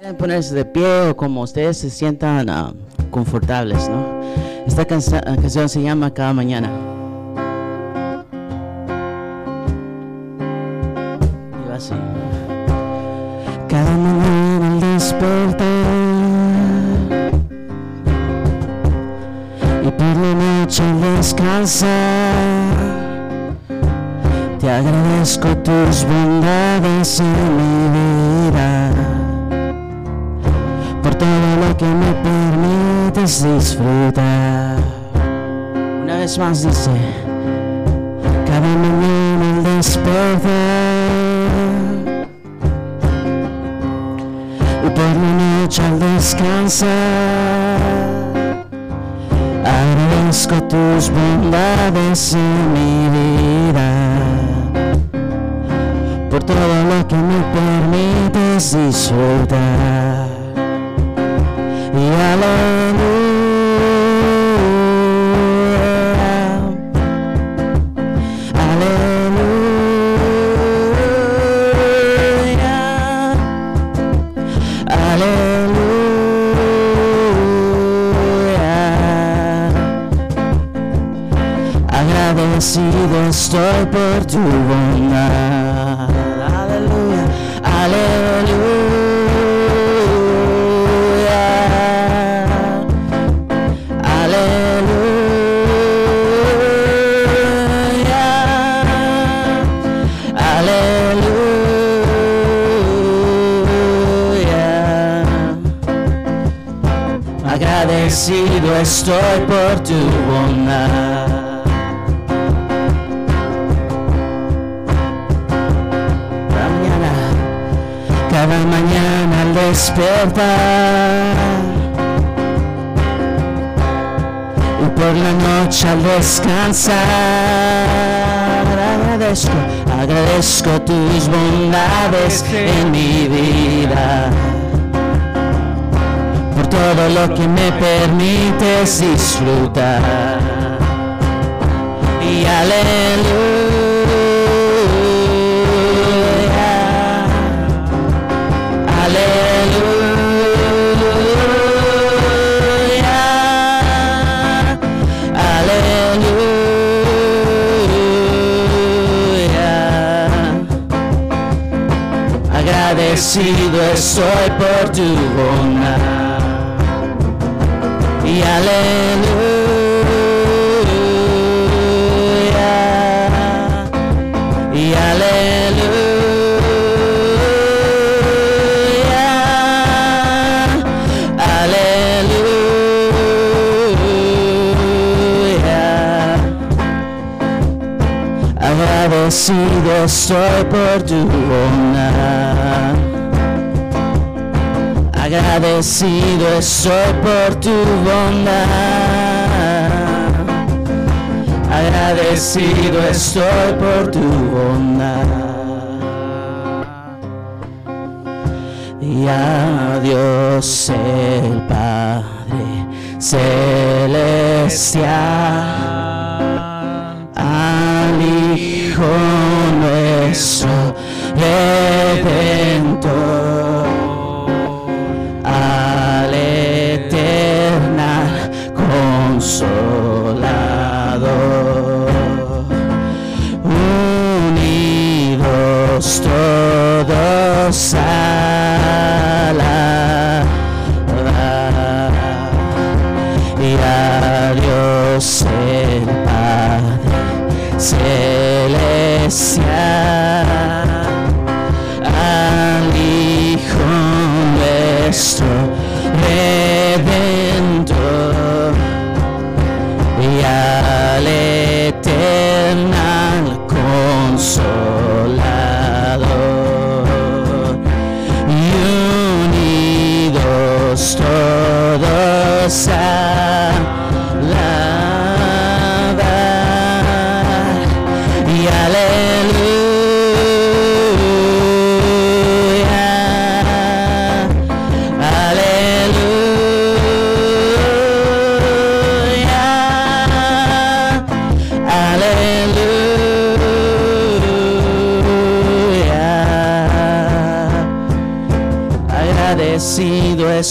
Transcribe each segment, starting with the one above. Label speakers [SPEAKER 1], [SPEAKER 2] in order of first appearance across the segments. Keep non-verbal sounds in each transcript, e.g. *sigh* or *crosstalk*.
[SPEAKER 1] Pueden ponerse de pie o como ustedes se sientan ah, confortables, ¿no? Esta canción se llama Cada Mañana. Estoy por tu bondad. Cada mañana, cada mañana al despertar. Y por la noche al descansar. Agradezco, agradezco tus bondades en mi vida todo lo que me permites disfrutar. Y aleluya aleluya aleluya. Agradecido estoy por tu bondad y aleluya y aleluya aleluya agradecido estoy por tu bondad agradecido estoy por tu bondad. Agradecido estoy por tu bondad. Y a Dios el Padre celestial la y a Dios el Padre celestial, al Hijo nuestro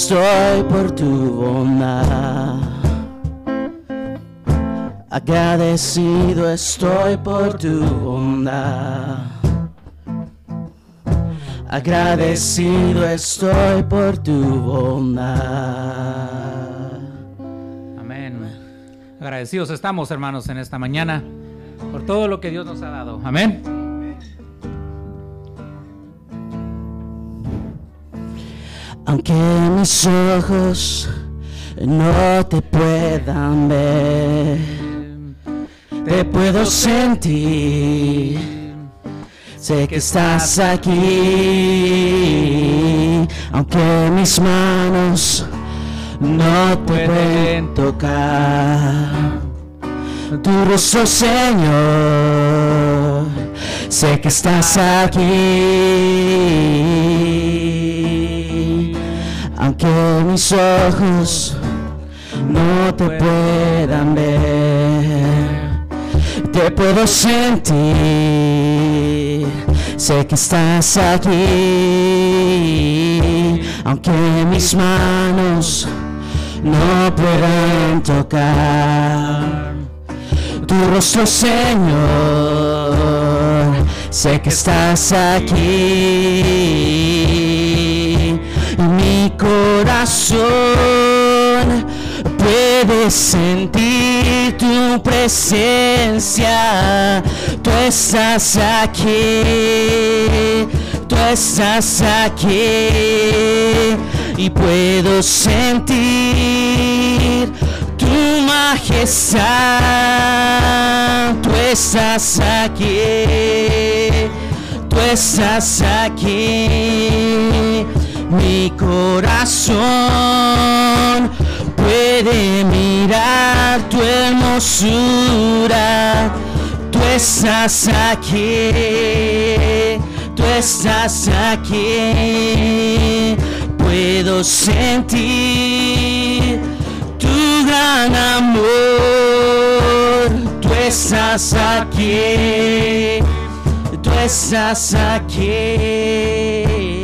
[SPEAKER 1] estoy por tu bondad. Agradecido estoy por tu bondad. Agradecido estoy por tu bondad.
[SPEAKER 2] Amén. Agradecidos estamos, hermanos, en esta mañana por todo lo que Dios nos ha dado. Amén.
[SPEAKER 1] Aunque mis ojos no te puedan ver, te puedo sentir. Sé que estás aquí, aunque mis manos no te pueden tocar. Tu rostro, Señor, sé que estás aquí, aunque mis ojos no te puedan ver, te puedo sentir, sé que estás aquí, aunque mis manos no puedan tocar tu rostro, Señor. Sé que estás aquí. Corazón puede sentir tu presencia. Tú estás aquí. Tú estás aquí. Y puedo sentir tu majestad, tú estás aquí, tú estás aquí, mi corazón puede mirar tu hermosura, tú estás aquí, tú estás aquí, puedo sentir tu gran amor, tú estás aquí, tú estás aquí.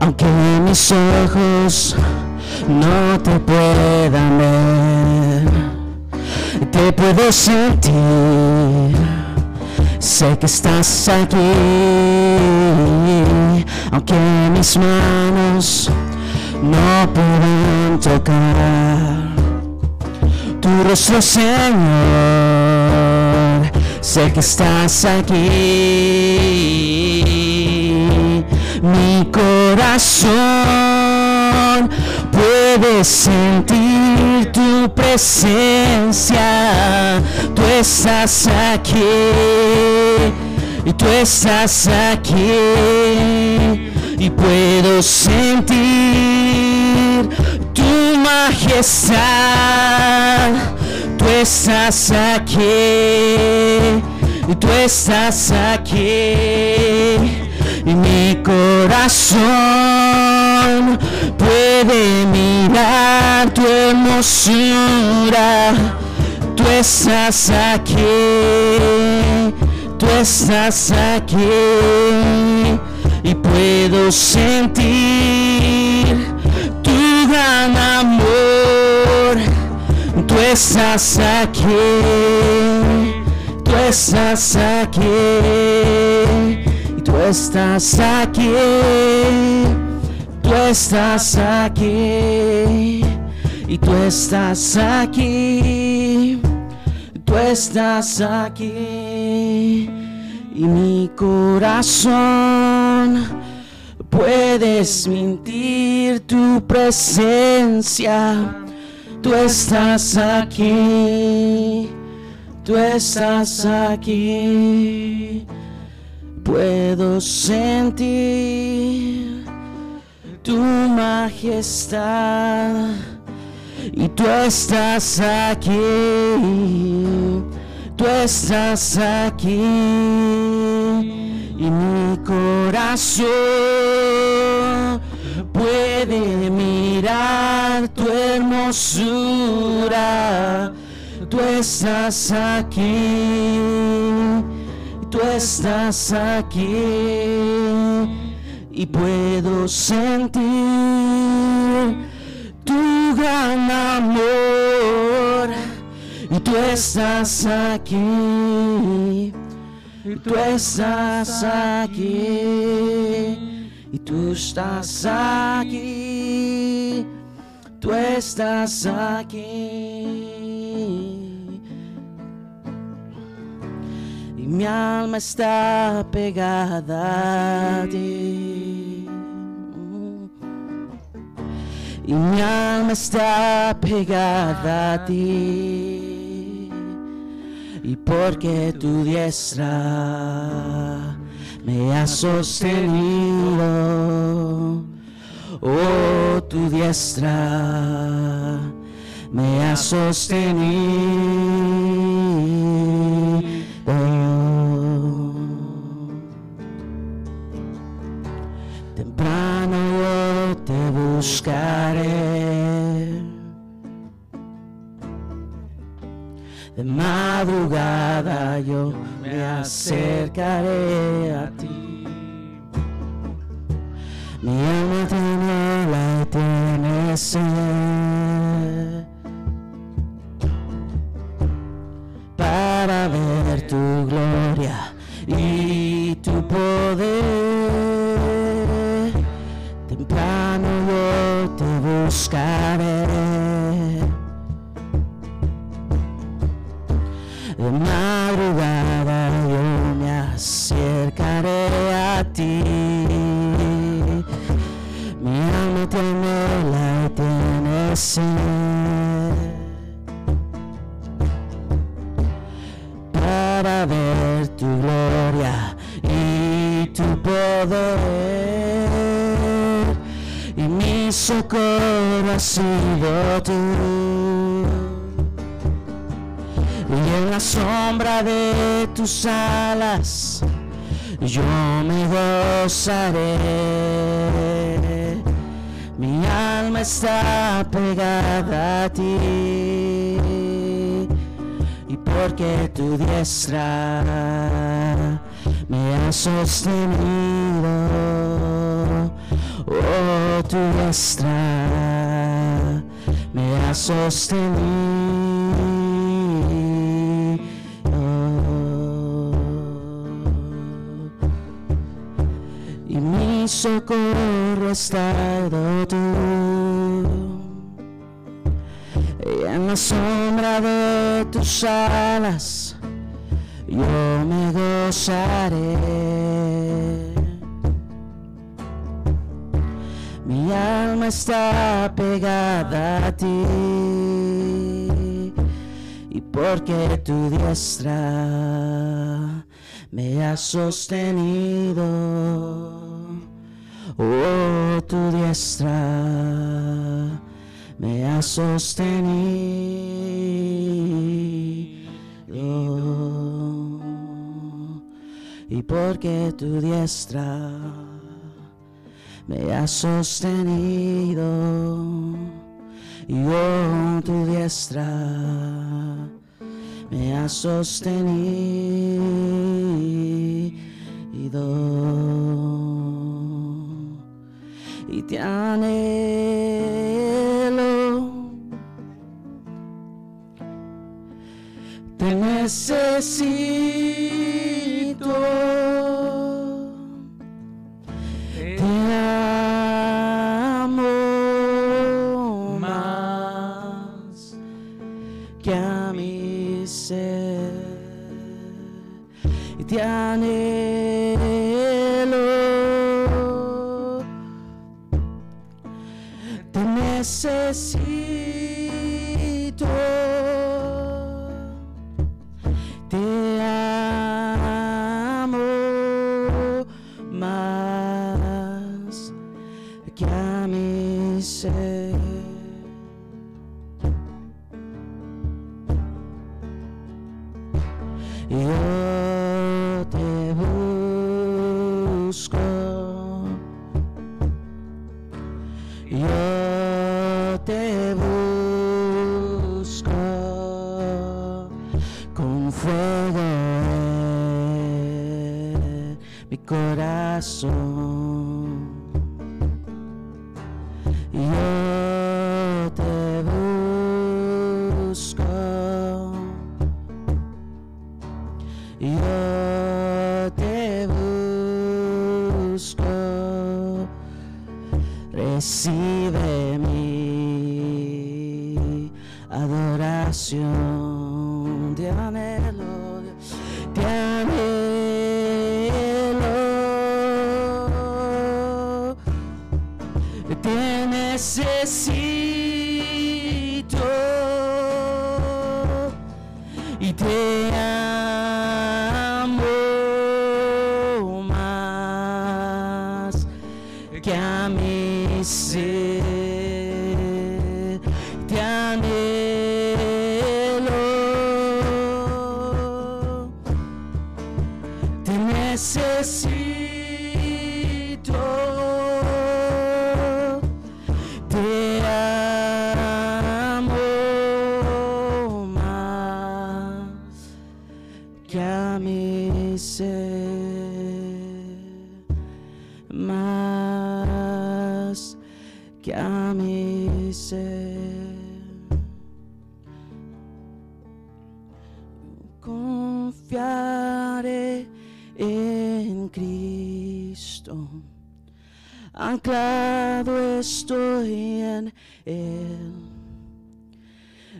[SPEAKER 1] Aunque mis ojos no te puedan ver, te puedo sentir Sé que estás aquí, aunque mis manos no pueden tocar tu rostro, Señor. Sé que estás aquí, mi corazón puede sentir tu presencia. Tú estás aquí y tú estás aquí y puedo sentir tu majestad. Tú estás aquí y tú estás aquí y mi corazón puede mirar tu hermosura. Tú estás aquí, tú estás aquí y puedo sentir tu gran amor. Tú estás aquí, tú estás aquí tú estás aquí, tú estás aquí y tú estás aquí, tú estás aquí y mi corazón puedes mentir tu presencia. Tú estás aquí, tú estás aquí. Puedo sentir tu majestad y tú estás aquí, tú estás aquí y mi corazón puede mirar tu hermosura. Tú estás aquí, tú estás aquí y puedo sentir tu gran amor. Y tú estás aquí y tú estás aquí y tú estás aquí tú estás aquí mi alma está pegada a ti. Y mi alma está pegada a ti. Y porque tu diestra me ha sostenido. Oh, tu diestra me ha sostenido. Buscaré. De madrugada yo me acercaré a ti. Mi alma tiene la tiene para ver tu gloria y tu poder. Temprano te buscaré. Tus alas yo me gozaré. Mi alma está pegada a ti. Y porque tu diestra me ha sostenido oh tu diestra me ha sostenido tus yo me gozaré Mi alma está pegada a ti y porque tu diestra me ha sostenido. Oh, tu diestra me ha sostenido. Y porque tu diestra me ha sostenido y tu diestra me ha sostenido y te anhelo. Te necesito. Te anhelo,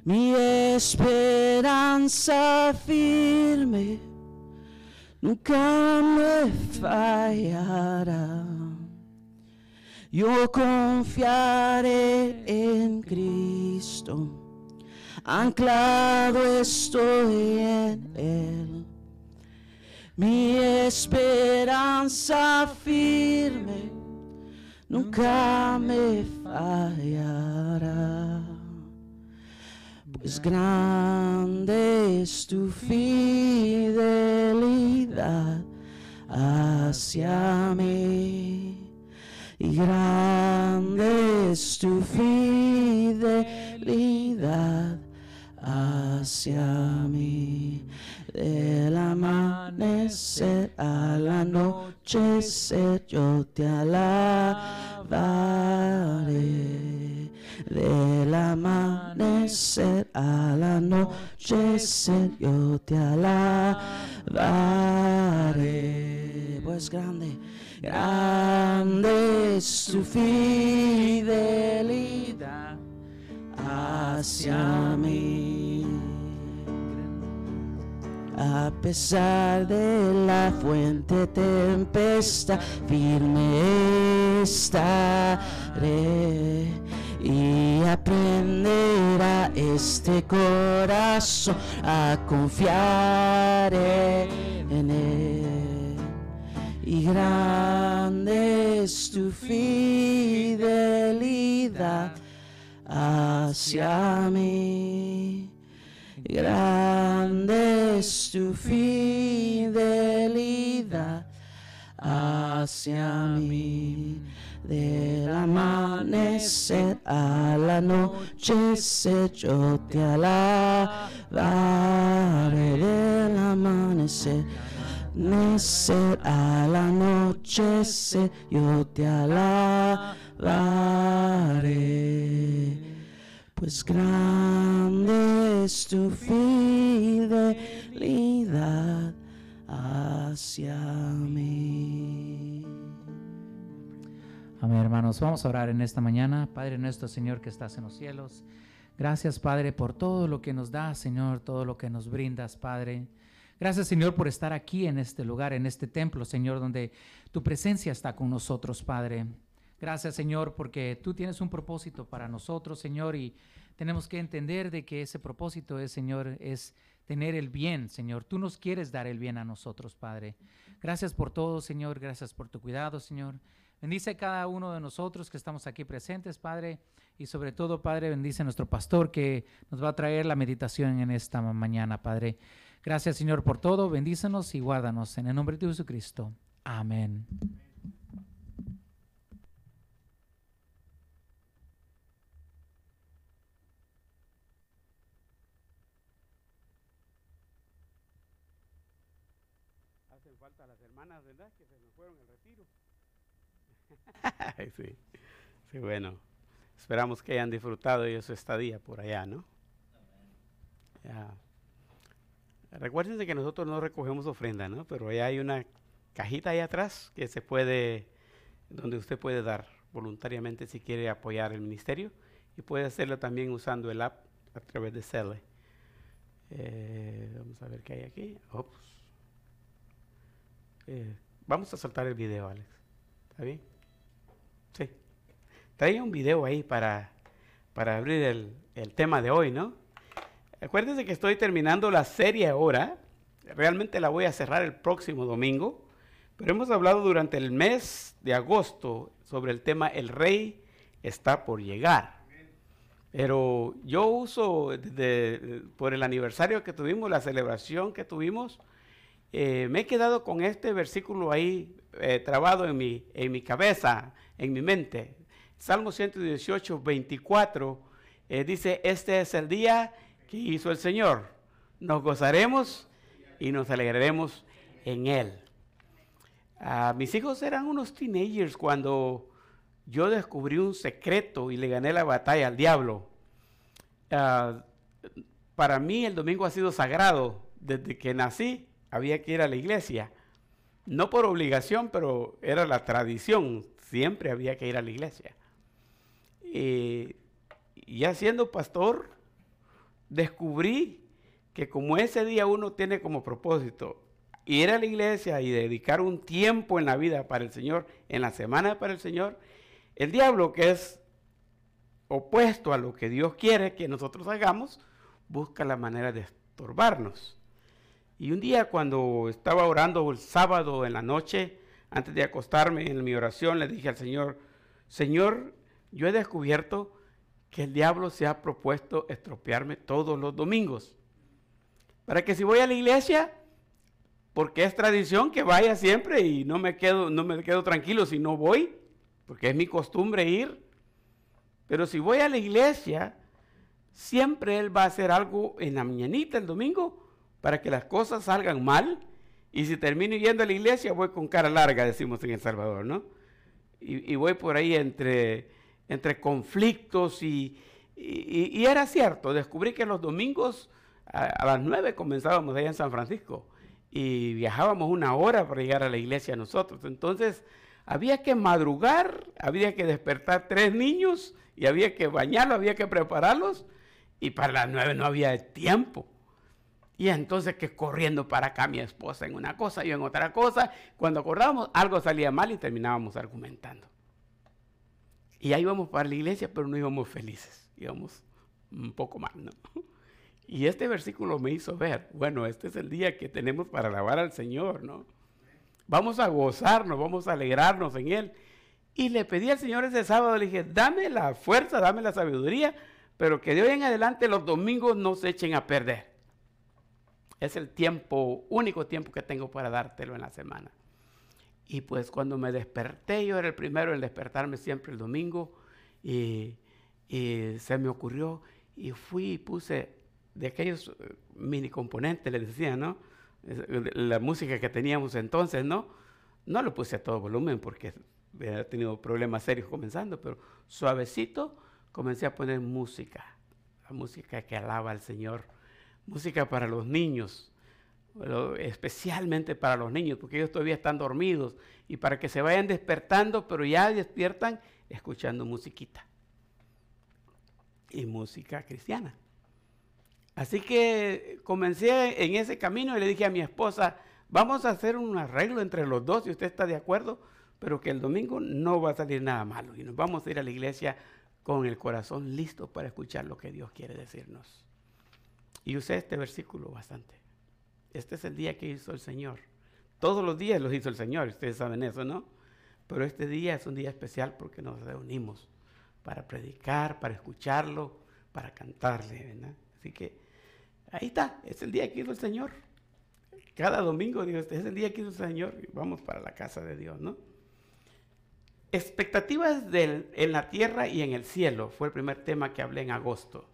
[SPEAKER 1] Mi esperanza firme nunca me fallará. Yo confiaré en Cristo, anclado estoy en Él. Mi esperanza firme nunca me fallará. Pues grande es tu fidelidad hacia mí. Y grande es tu fidelidad hacia mí. Del amanecer al anochecer yo te alabaré. Del amanecer al anochecer yo te alabaré. Pues grande, grande es tu fidelidad hacia mí. A pesar de la fuente tempestad, firme estaré y aprenderá este corazón a confiar en él. Y grande es tu fidelidad hacia mí. Grande es tu fidelidad hacia mí. Del amanecer al anochecer yo te alabaré. Del amanecer Necer al anochecer yo te alabaré. Pues grande es tu fidelidad hacia mí.
[SPEAKER 2] Amén, hermanos. Vamos a orar en esta mañana. Padre nuestro, Señor, que estás en los cielos. Gracias, Padre, por todo lo que nos das, Señor, todo lo que nos brindas, Padre. Gracias, Señor, por estar aquí en este lugar, en este templo, Señor, donde tu presencia está con nosotros, Padre. Gracias, Señor, porque tú tienes un propósito para nosotros, Señor, y tenemos que entender de que ese propósito es, Señor, es tener el bien, Señor. Tú nos quieres dar el bien a nosotros, Padre. Gracias por todo, Señor. Gracias por tu cuidado, Señor. Bendice a cada uno de nosotros que estamos aquí presentes, Padre. Y sobre todo, Padre, bendice a nuestro pastor que nos va a traer la meditación en esta mañana, Padre. Gracias, Señor, por todo. Bendícenos y guárdanos. En el nombre de Jesucristo. Amén.
[SPEAKER 3] hacen falta las hermanas, ¿verdad? Que se nos fueron al retiro. *laughs* sí. sí, bueno. Esperamos que hayan disfrutado de su estadía por allá, ¿no? Ya. Recuérdense que nosotros no recogemos ofrenda, ¿no? Pero allá hay una cajita ahí atrás que se puede, donde usted puede dar voluntariamente si quiere apoyar el ministerio y puede hacerlo también usando el app a través de Cele. Eh, vamos a ver qué hay aquí. Eh, vamos a soltar el video, Alex. ¿Está bien? Sí. Traía un video ahí para, para abrir el, el tema de hoy, ¿no? Acuérdense que estoy terminando la serie ahora. Realmente la voy a cerrar el próximo domingo. Pero hemos hablado durante el mes de agosto sobre el tema El Rey está por llegar. Pero yo uso por el aniversario que tuvimos, la celebración que tuvimos, eh, me he quedado con este versículo ahí eh, trabado en mi, en mi cabeza, en mi mente. Salmo 118, 24, eh, dice, este es el día que hizo el Señor. Nos gozaremos y nos alegraremos en Él. Ah, mis hijos eran unos teenagers cuando yo descubrí un secreto y le gané la batalla al diablo. Ah, para mí el domingo ha sido sagrado. Desde que nací había que ir a la iglesia. No por obligación, pero era la tradición. Siempre había que ir a la iglesia. Y ya siendo pastor, descubrí que como ese día uno tiene como propósito ir a la iglesia y dedicar un tiempo en la vida para el Señor, en la semana para el Señor, el diablo que es opuesto a lo que Dios quiere que nosotros hagamos, busca la manera de estorbarnos. Y un día cuando estaba orando el sábado en la noche, antes de acostarme en mi oración, le dije al Señor, Señor, yo he descubierto que el diablo se ha propuesto estropearme todos los domingos. Para que si voy a la iglesia, porque es tradición que vaya siempre y no me quedo, no me quedo tranquilo si no voy, porque es mi costumbre ir. Pero si voy a la iglesia, siempre él va a hacer algo en la mañanita el domingo para que las cosas salgan mal. Y si termino yendo a la iglesia, voy con cara larga, decimos en El Salvador, ¿no? Y, voy por ahí entre entre conflictos y, y, era cierto, descubrí que los domingos a, las nueve comenzábamos allá en San Francisco y viajábamos una hora para llegar a la iglesia nosotros. Entonces había que madrugar, había que despertar tres niños y había que bañarlos, había que prepararlos y para las nueve no había tiempo. Y entonces que corriendo para acá mi esposa en una cosa, yo en otra cosa, cuando acordábamos algo salía mal y terminábamos argumentando. Y ahí íbamos para la iglesia, pero no íbamos felices, íbamos un poco mal, ¿no? Y este versículo me hizo ver, bueno, este es el día que tenemos para alabar al Señor, ¿no? Vamos a gozarnos, vamos a alegrarnos en Él. Y le pedí al Señor ese sábado, le dije, dame la fuerza, dame la sabiduría, pero que de hoy en adelante los domingos no se echen a perder. Es el tiempo, único tiempo que tengo para dártelo en la semana. Y pues cuando me desperté, yo era el primero en despertarme siempre el domingo, y, se me ocurrió, y fui y puse de aquellos eh, mini componentes, les decía, ¿no? La música que teníamos entonces, ¿no? No lo puse a todo volumen porque había tenido problemas serios comenzando, pero suavecito comencé a poner música, la música que alaba al Señor, música para los niños, especialmente para los niños, porque ellos todavía están dormidos y para que se vayan despertando, pero ya despiertan escuchando musiquita y música cristiana. Así que comencé en ese camino y le dije a mi esposa, vamos a hacer un arreglo entre los dos si usted está de acuerdo, pero que el domingo no va a salir nada malo y nos vamos a ir a la iglesia con el corazón listo para escuchar lo que Dios quiere decirnos. Y usé este versículo bastante. Este es el día que hizo el Señor. Todos los días los hizo el Señor, ustedes saben eso, ¿no? Pero este día es un día especial porque nos reunimos para predicar, para escucharlo, para cantarle, ¿verdad? Así que ahí está, es el día que hizo el Señor. Cada domingo digo, este es el día que hizo el Señor y vamos para la casa de Dios, ¿no? Expectativas en la tierra y en el cielo fue el primer tema que hablé en agosto.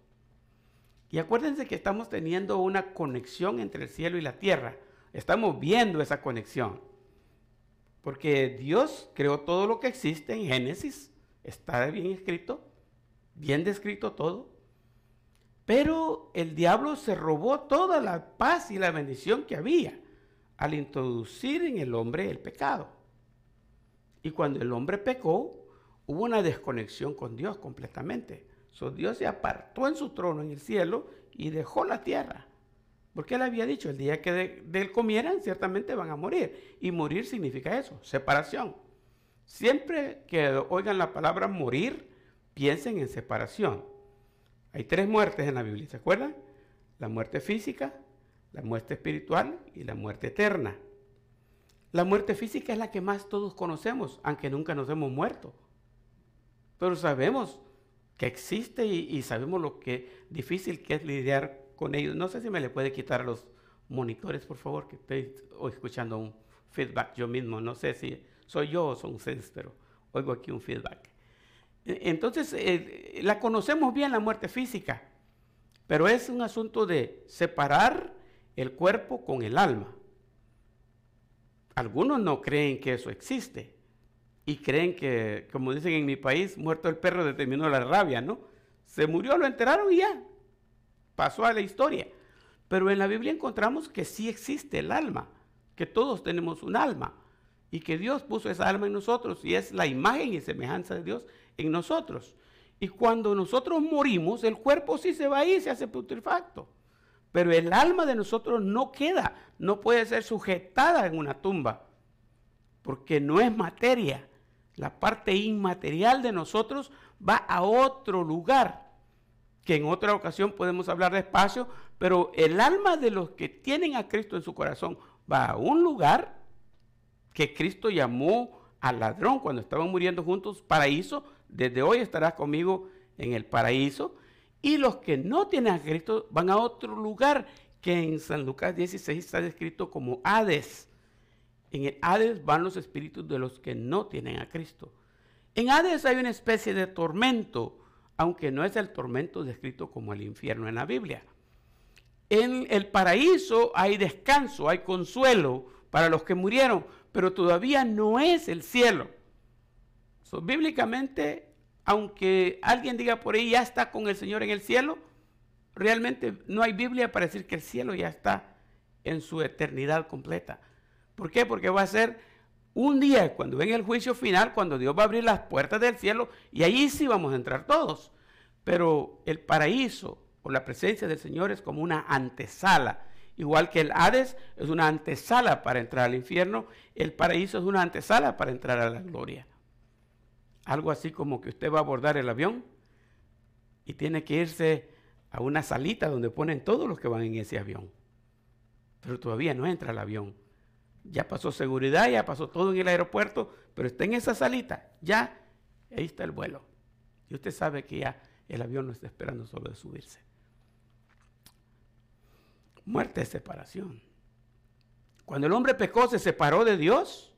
[SPEAKER 3] Y acuérdense que estamos teniendo una conexión entre el cielo y la tierra. estamos viendo esa conexión. Porque Dios creó todo lo que existe en Génesis, está bien escrito, bien descrito todo. Pero el diablo se robó toda la paz y la bendición que había al introducir en el hombre el pecado. Y cuando el hombre pecó, hubo una desconexión con Dios completamente. Dios se apartó en su trono en el cielo y dejó la tierra. Porque él había dicho, el día que de, él comieran, ciertamente van a morir. Y morir significa eso, separación. Siempre que oigan la palabra morir, piensen en separación. Hay tres muertes en la Biblia, ¿se acuerdan? La muerte física, la muerte espiritual y la muerte eterna. La muerte física es la que más todos conocemos, aunque nunca nos hemos muerto. Pero sabemos que existe y, sabemos lo que difícil que es lidiar con ellos. No sé si me le puede quitar los monitores, por favor, que estoy escuchando un feedback yo mismo. No sé si soy yo o son ustedes, pero oigo aquí un feedback. E, entonces, eh, la conocemos bien la muerte física, pero es un asunto de separar el cuerpo con el alma. Algunos no creen que eso existe y creen que, como dicen en mi país, muerto el perro determinó la rabia, ¿no? Se murió, lo enteraron y ya, pasó a la historia. Pero en la Biblia encontramos que sí existe el alma, que todos tenemos un alma y que Dios puso esa alma en nosotros y es la imagen y semejanza de Dios en nosotros. Y cuando nosotros morimos, el cuerpo sí se va a ir, se hace putrefacto. Pero el alma de nosotros no queda, no puede ser sujetada en una tumba, porque no es materia. La parte inmaterial de nosotros va a otro lugar, que en otra ocasión podemos hablar despacio, pero el alma de los que tienen a Cristo en su corazón va a un lugar que Cristo llamó al ladrón cuando estaban muriendo juntos, paraíso, desde hoy estarás conmigo en el paraíso, y los que no tienen a Cristo van a otro lugar que en San Lucas 16 está descrito como Hades. En el Hades van los espíritus de los que no tienen a Cristo. En Hades hay una especie de tormento, aunque no es el tormento descrito como el infierno en la Biblia. En el paraíso hay descanso, hay consuelo para los que murieron, pero todavía no es el cielo. bíblicamente aunque alguien diga por ahí ya está con el Señor en el cielo, realmente no hay Biblia para decir que el cielo ya está en su eternidad completa. ¿Por qué? Porque va a ser un día cuando venga el juicio final, cuando Dios va a abrir las puertas del cielo y ahí sí vamos a entrar todos. Pero el paraíso o la presencia del Señor es como una antesala. Igual que el Hades es una antesala para entrar al infierno, el paraíso es una antesala para entrar a la gloria. Algo así como que usted va a abordar el avión y tiene que irse a una salita donde ponen todos los que van en ese avión. Pero todavía no entra el avión. Ya pasó seguridad, ya pasó todo en el aeropuerto, pero está en esa salita. Ya, ahí está el vuelo. Y usted sabe que ya el avión no está esperando solo de subirse. Muerte es separación. Cuando el hombre pecó, se separó de Dios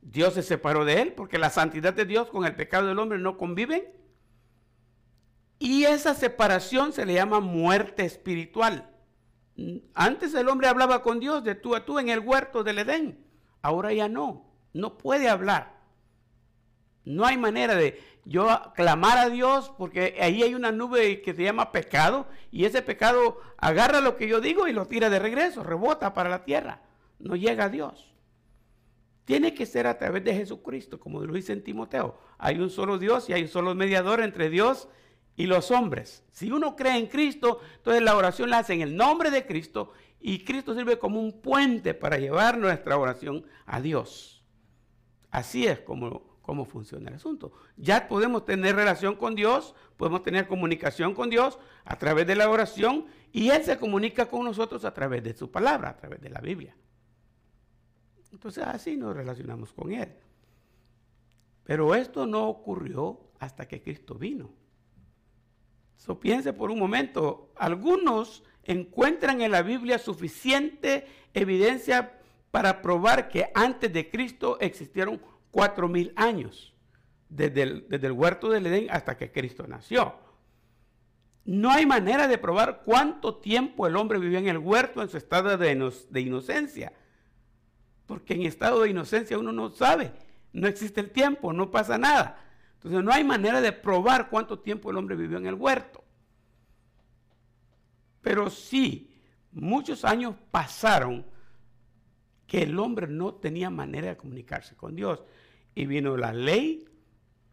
[SPEAKER 3] Dios se separó de él porque la santidad de Dios con el pecado del hombre no conviven. Y esa separación se le llama muerte espiritual. Antes el hombre hablaba con Dios de tú a tú en el huerto del Edén. Ahora ya no. No puede hablar. No hay manera de yo clamar a Dios porque ahí hay una nube que se llama pecado y ese pecado agarra lo que yo digo y lo tira de regreso, rebota para la tierra. No llega a Dios tiene que ser a través de Jesucristo, como lo dice en Timoteo. Hay un solo Dios y hay un solo mediador entre Dios y los hombres. Si uno cree en Cristo, entonces la oración la hace en el nombre de Cristo y Cristo sirve como un puente para llevar nuestra oración a Dios. Así es como, como funciona el asunto. Ya podemos tener relación con Dios, podemos tener comunicación con Dios a través de la oración y Él se comunica con nosotros a través de su palabra, a través de la Biblia. Entonces así nos relacionamos con Él. Pero esto no ocurrió hasta que Cristo vino. Piense por un momento, algunos encuentran en la Biblia suficiente evidencia para probar que antes de Cristo existieron cuatro mil años, desde el, huerto del Edén hasta que Cristo nació. no hay manera de probar cuánto tiempo el hombre vivió en el huerto en su estado de inocencia. Porque en estado de inocencia uno no sabe, no existe el tiempo, no pasa nada. Entonces no hay manera de probar cuánto tiempo el hombre vivió en el huerto. Pero sí, muchos años pasaron que el hombre no tenía manera de comunicarse con Dios. Y vino la ley,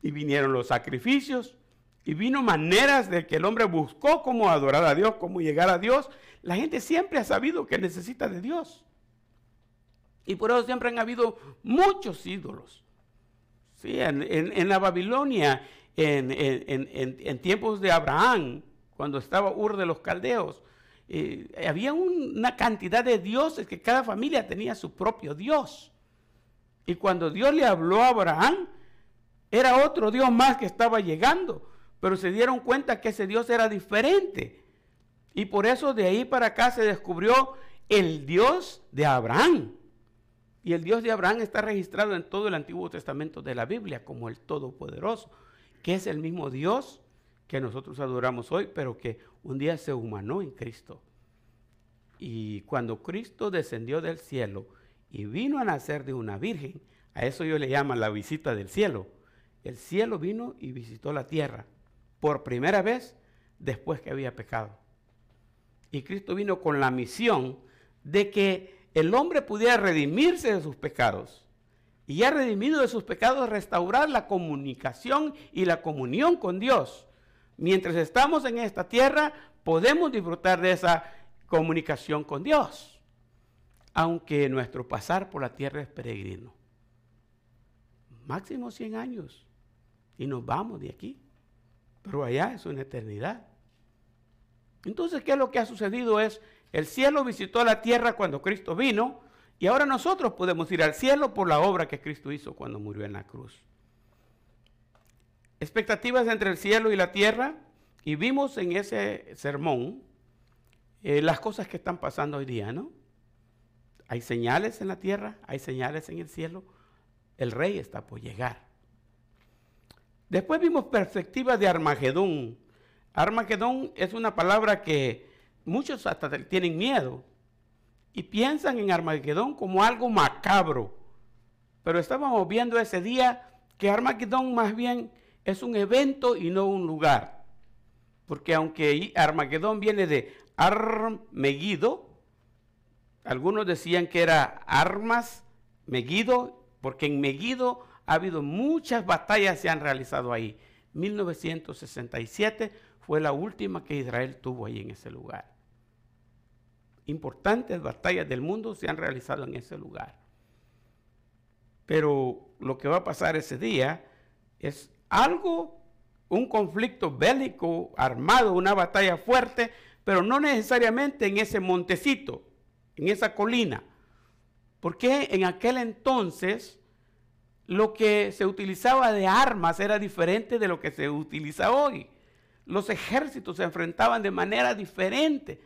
[SPEAKER 3] y vinieron los sacrificios, y vino maneras de que el hombre buscó cómo adorar a Dios, cómo llegar a Dios. La gente siempre ha sabido que necesita de Dios. Y por eso siempre han habido muchos ídolos. En, la Babilonia, en, tiempos de Abraham, cuando estaba Ur de los Caldeos, eh, había una cantidad de dioses que cada familia tenía su propio Dios. Y cuando Dios le habló a Abraham, era otro Dios más que estaba llegando pero se dieron cuenta que ese Dios era diferente. Y por eso de ahí para acá se descubrió el Dios de Abraham. Y el Dios de Abraham está registrado en todo el Antiguo Testamento de la Biblia como el Todopoderoso, que es el mismo Dios que nosotros adoramos hoy, pero que un día se humanó en Cristo. Y cuando Cristo descendió del cielo y vino a nacer de una virgen, a eso yo le llamo la visita del cielo. El cielo vino y visitó la tierra por primera vez después que había pecado. Y Cristo vino con la misión de que el hombre pudiera redimirse de sus pecados. Y ya redimido de sus pecados, restaurar la comunicación y la comunión con Dios. Mientras estamos en esta tierra, podemos disfrutar de esa comunicación con Dios. Aunque nuestro pasar por la tierra es peregrino. Máximo 100 años. Y nos vamos de aquí pero allá es una eternidad. Entonces, ¿qué es lo que ha sucedido? Es, el cielo visitó la tierra cuando Cristo vino y ahora nosotros podemos ir al cielo por la obra que Cristo hizo cuando murió en la cruz. Expectativas entre el cielo y la tierra y vimos en ese sermón eh, las cosas que están pasando hoy día, ¿no? Hay señales en la tierra, hay señales en el cielo, el rey está por llegar. Después vimos perspectiva de Armagedón. Armagedón es una palabra que muchos hasta tienen miedo y piensan en Armagedón como algo macabro. Pero estábamos viendo ese día que Armagedón más bien es un evento y no un lugar. Porque aunque Armagedón viene de Armegido, algunos decían que era armas, Megido, porque en Megido ha habido muchas batallas se han realizado ahí. 1967 fue la última que Israel tuvo ahí en ese lugar. Importantes batallas del mundo se han realizado en ese lugar. Pero lo que va a pasar ese día es algo, un conflicto bélico armado, una batalla fuerte, pero no necesariamente en ese montecito, en esa colina. Porque en aquel entonces lo que se utilizaba de armas era diferente de lo que se utiliza hoy. Los ejércitos se enfrentaban de manera diferente.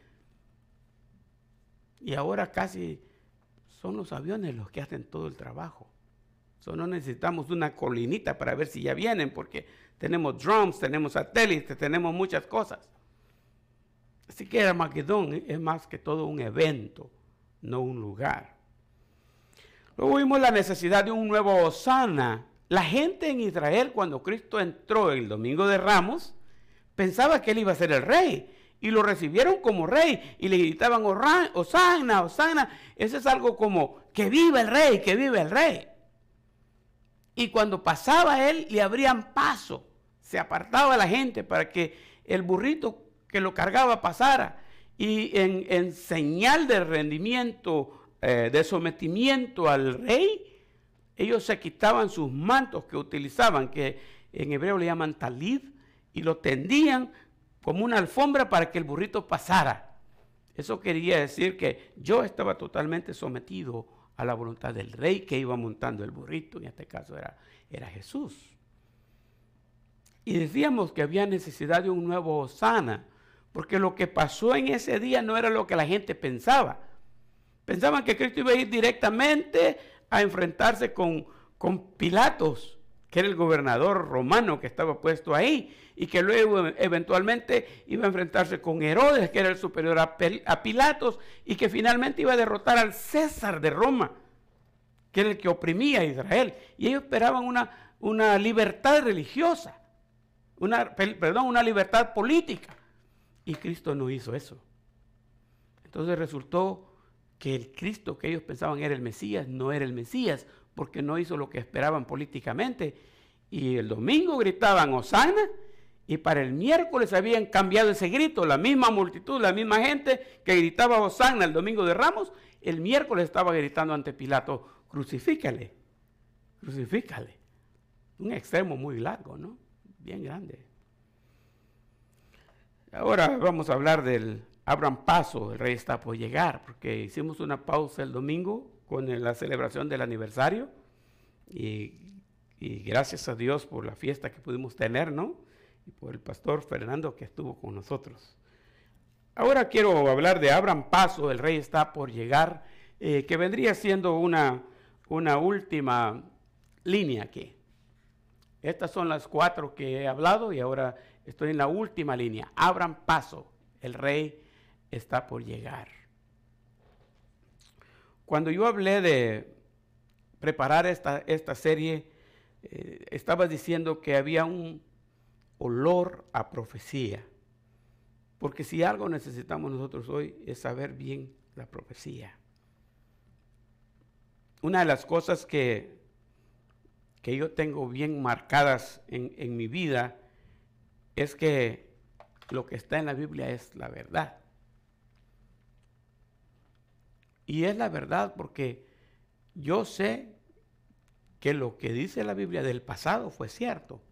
[SPEAKER 3] Y ahora casi son los aviones los que hacen todo el trabajo. no necesitamos una colinita para ver si ya vienen, porque tenemos drones, tenemos satélites, tenemos muchas cosas. Así que Armagedón es más que todo un evento, no un lugar. Luego vimos la necesidad de un nuevo Osana. La gente en Israel, cuando Cristo entró el domingo de Ramos, pensaba que él iba a ser el rey. Y lo recibieron como rey. Y le gritaban, Osana, Osana. Eso es algo como, que viva el rey, que viva el rey. Y cuando pasaba él, le abrían paso. Se apartaba la gente para que el burrito que lo cargaba pasara. Y en, señal de rendimiento eh, de sometimiento al rey, ellos se quitaban sus mantos que utilizaban, que en hebreo le llaman talid, y lo tendían como una alfombra para que el burrito pasara. Eso quería decir que yo estaba totalmente sometido a la voluntad del rey que iba montando el burrito, en este caso era, era Jesús. Y decíamos que había necesidad de un nuevo Osana, porque lo que pasó en ese día no era lo que la gente pensaba. Pensaban que Cristo iba a ir directamente a enfrentarse con, con Pilatos que era el gobernador romano que estaba puesto ahí y que luego eventualmente iba a enfrentarse con Herodes, que era el superior a, Pilatos, y que finalmente iba a derrotar al César de Roma, que era el que oprimía a Israel. Y ellos esperaban una, una libertad religiosa, una, perdón, una libertad política. Y Cristo no hizo eso. Entonces resultó que el Cristo que ellos pensaban era el Mesías, no era el Mesías, porque no hizo lo que esperaban políticamente. Y el domingo gritaban Osana y para el miércoles habían cambiado ese grito, la misma multitud, la misma gente que gritaba Osana el domingo de Ramos, el miércoles estaba gritando ante Pilato, crucifícale, crucifícale. Un extremo muy largo, ¿no? Bien grande. Ahora vamos a hablar del abran paso, el rey está por llegar, porque hicimos una pausa el domingo con la celebración del aniversario y, gracias a Dios por la fiesta que pudimos tener, ¿no? Y por el pastor Fernando que estuvo con nosotros. Ahora quiero hablar de Abran Paso, el rey está por llegar, eh, que vendría siendo una, una última línea aquí. Estas son las cuatro que he hablado y ahora estoy en la última línea. Abran paso, el rey está por llegar. Cuando yo hablé de preparar esta, esta serie, eh, estaba diciendo que había un olor a profecía. Porque si algo necesitamos nosotros hoy es saber bien la profecía. Una de las cosas que, que yo tengo bien marcadas en, en mi vida es que lo que está en la Biblia es la verdad. Y es la verdad porque yo sé que lo que dice la Biblia del pasado fue cierto.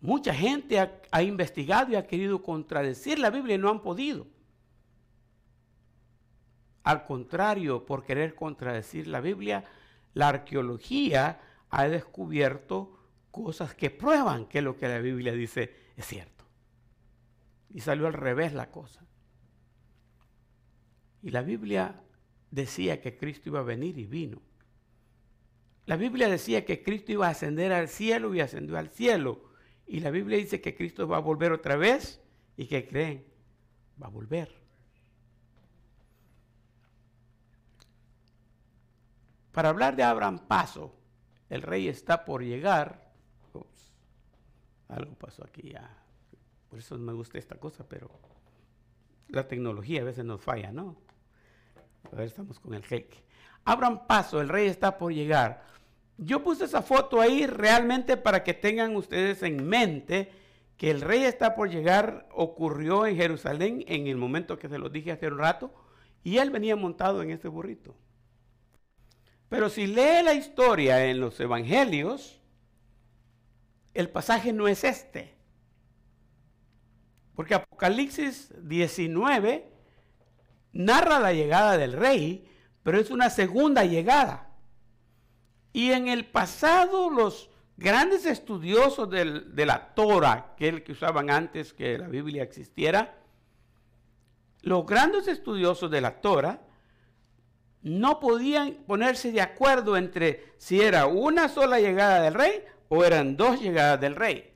[SPEAKER 3] Mucha gente ha, investigado y ha querido contradecir la Biblia y no han podido. Al contrario, por querer contradecir la Biblia, la arqueología ha descubierto cosas que prueban que lo que la Biblia dice es cierto. Y salió al revés la cosa. Y la Biblia decía que Cristo iba a venir y vino. La Biblia decía que Cristo iba a ascender al cielo y ascendió al cielo. Y la Biblia dice que Cristo va a volver otra vez y que creen, va a volver. Para hablar de Abraham Paso, el rey está por llegar. algo pasó aquí ya. Por eso me gusta esta cosa, pero la tecnología a veces nos falla, ¿no? A ver, estamos con el jeque. Abran paso, el rey está por llegar. Yo puse esa foto ahí realmente para que tengan ustedes en mente que el rey está por llegar, ocurrió en Jerusalén en el momento que se lo dije hace un rato, y él venía montado en este burrito. Pero si lee la historia en los evangelios, el pasaje no es este. Porque Apocalipsis 19 narra la llegada del rey, pero es una segunda llegada. Y en el pasado los grandes estudiosos de la Torah, que es el que usaban antes que la Biblia existiera, los grandes estudiosos de la Torah no podían ponerse de acuerdo entre si era una sola llegada del rey o eran dos llegadas del rey.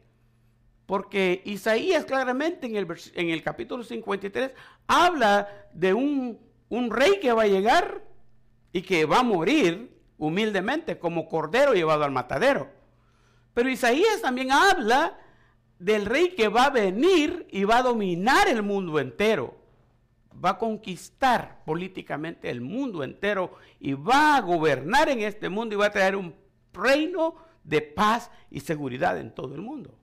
[SPEAKER 3] Porque Isaías claramente en el, en el capítulo 53 habla de un, un rey que va a llegar y que va a morir humildemente como cordero llevado al matadero. Pero Isaías también habla del rey que va a venir y va a dominar el mundo entero. Va a conquistar políticamente el mundo entero y va a gobernar en este mundo y va a traer un reino de paz y seguridad en todo el mundo.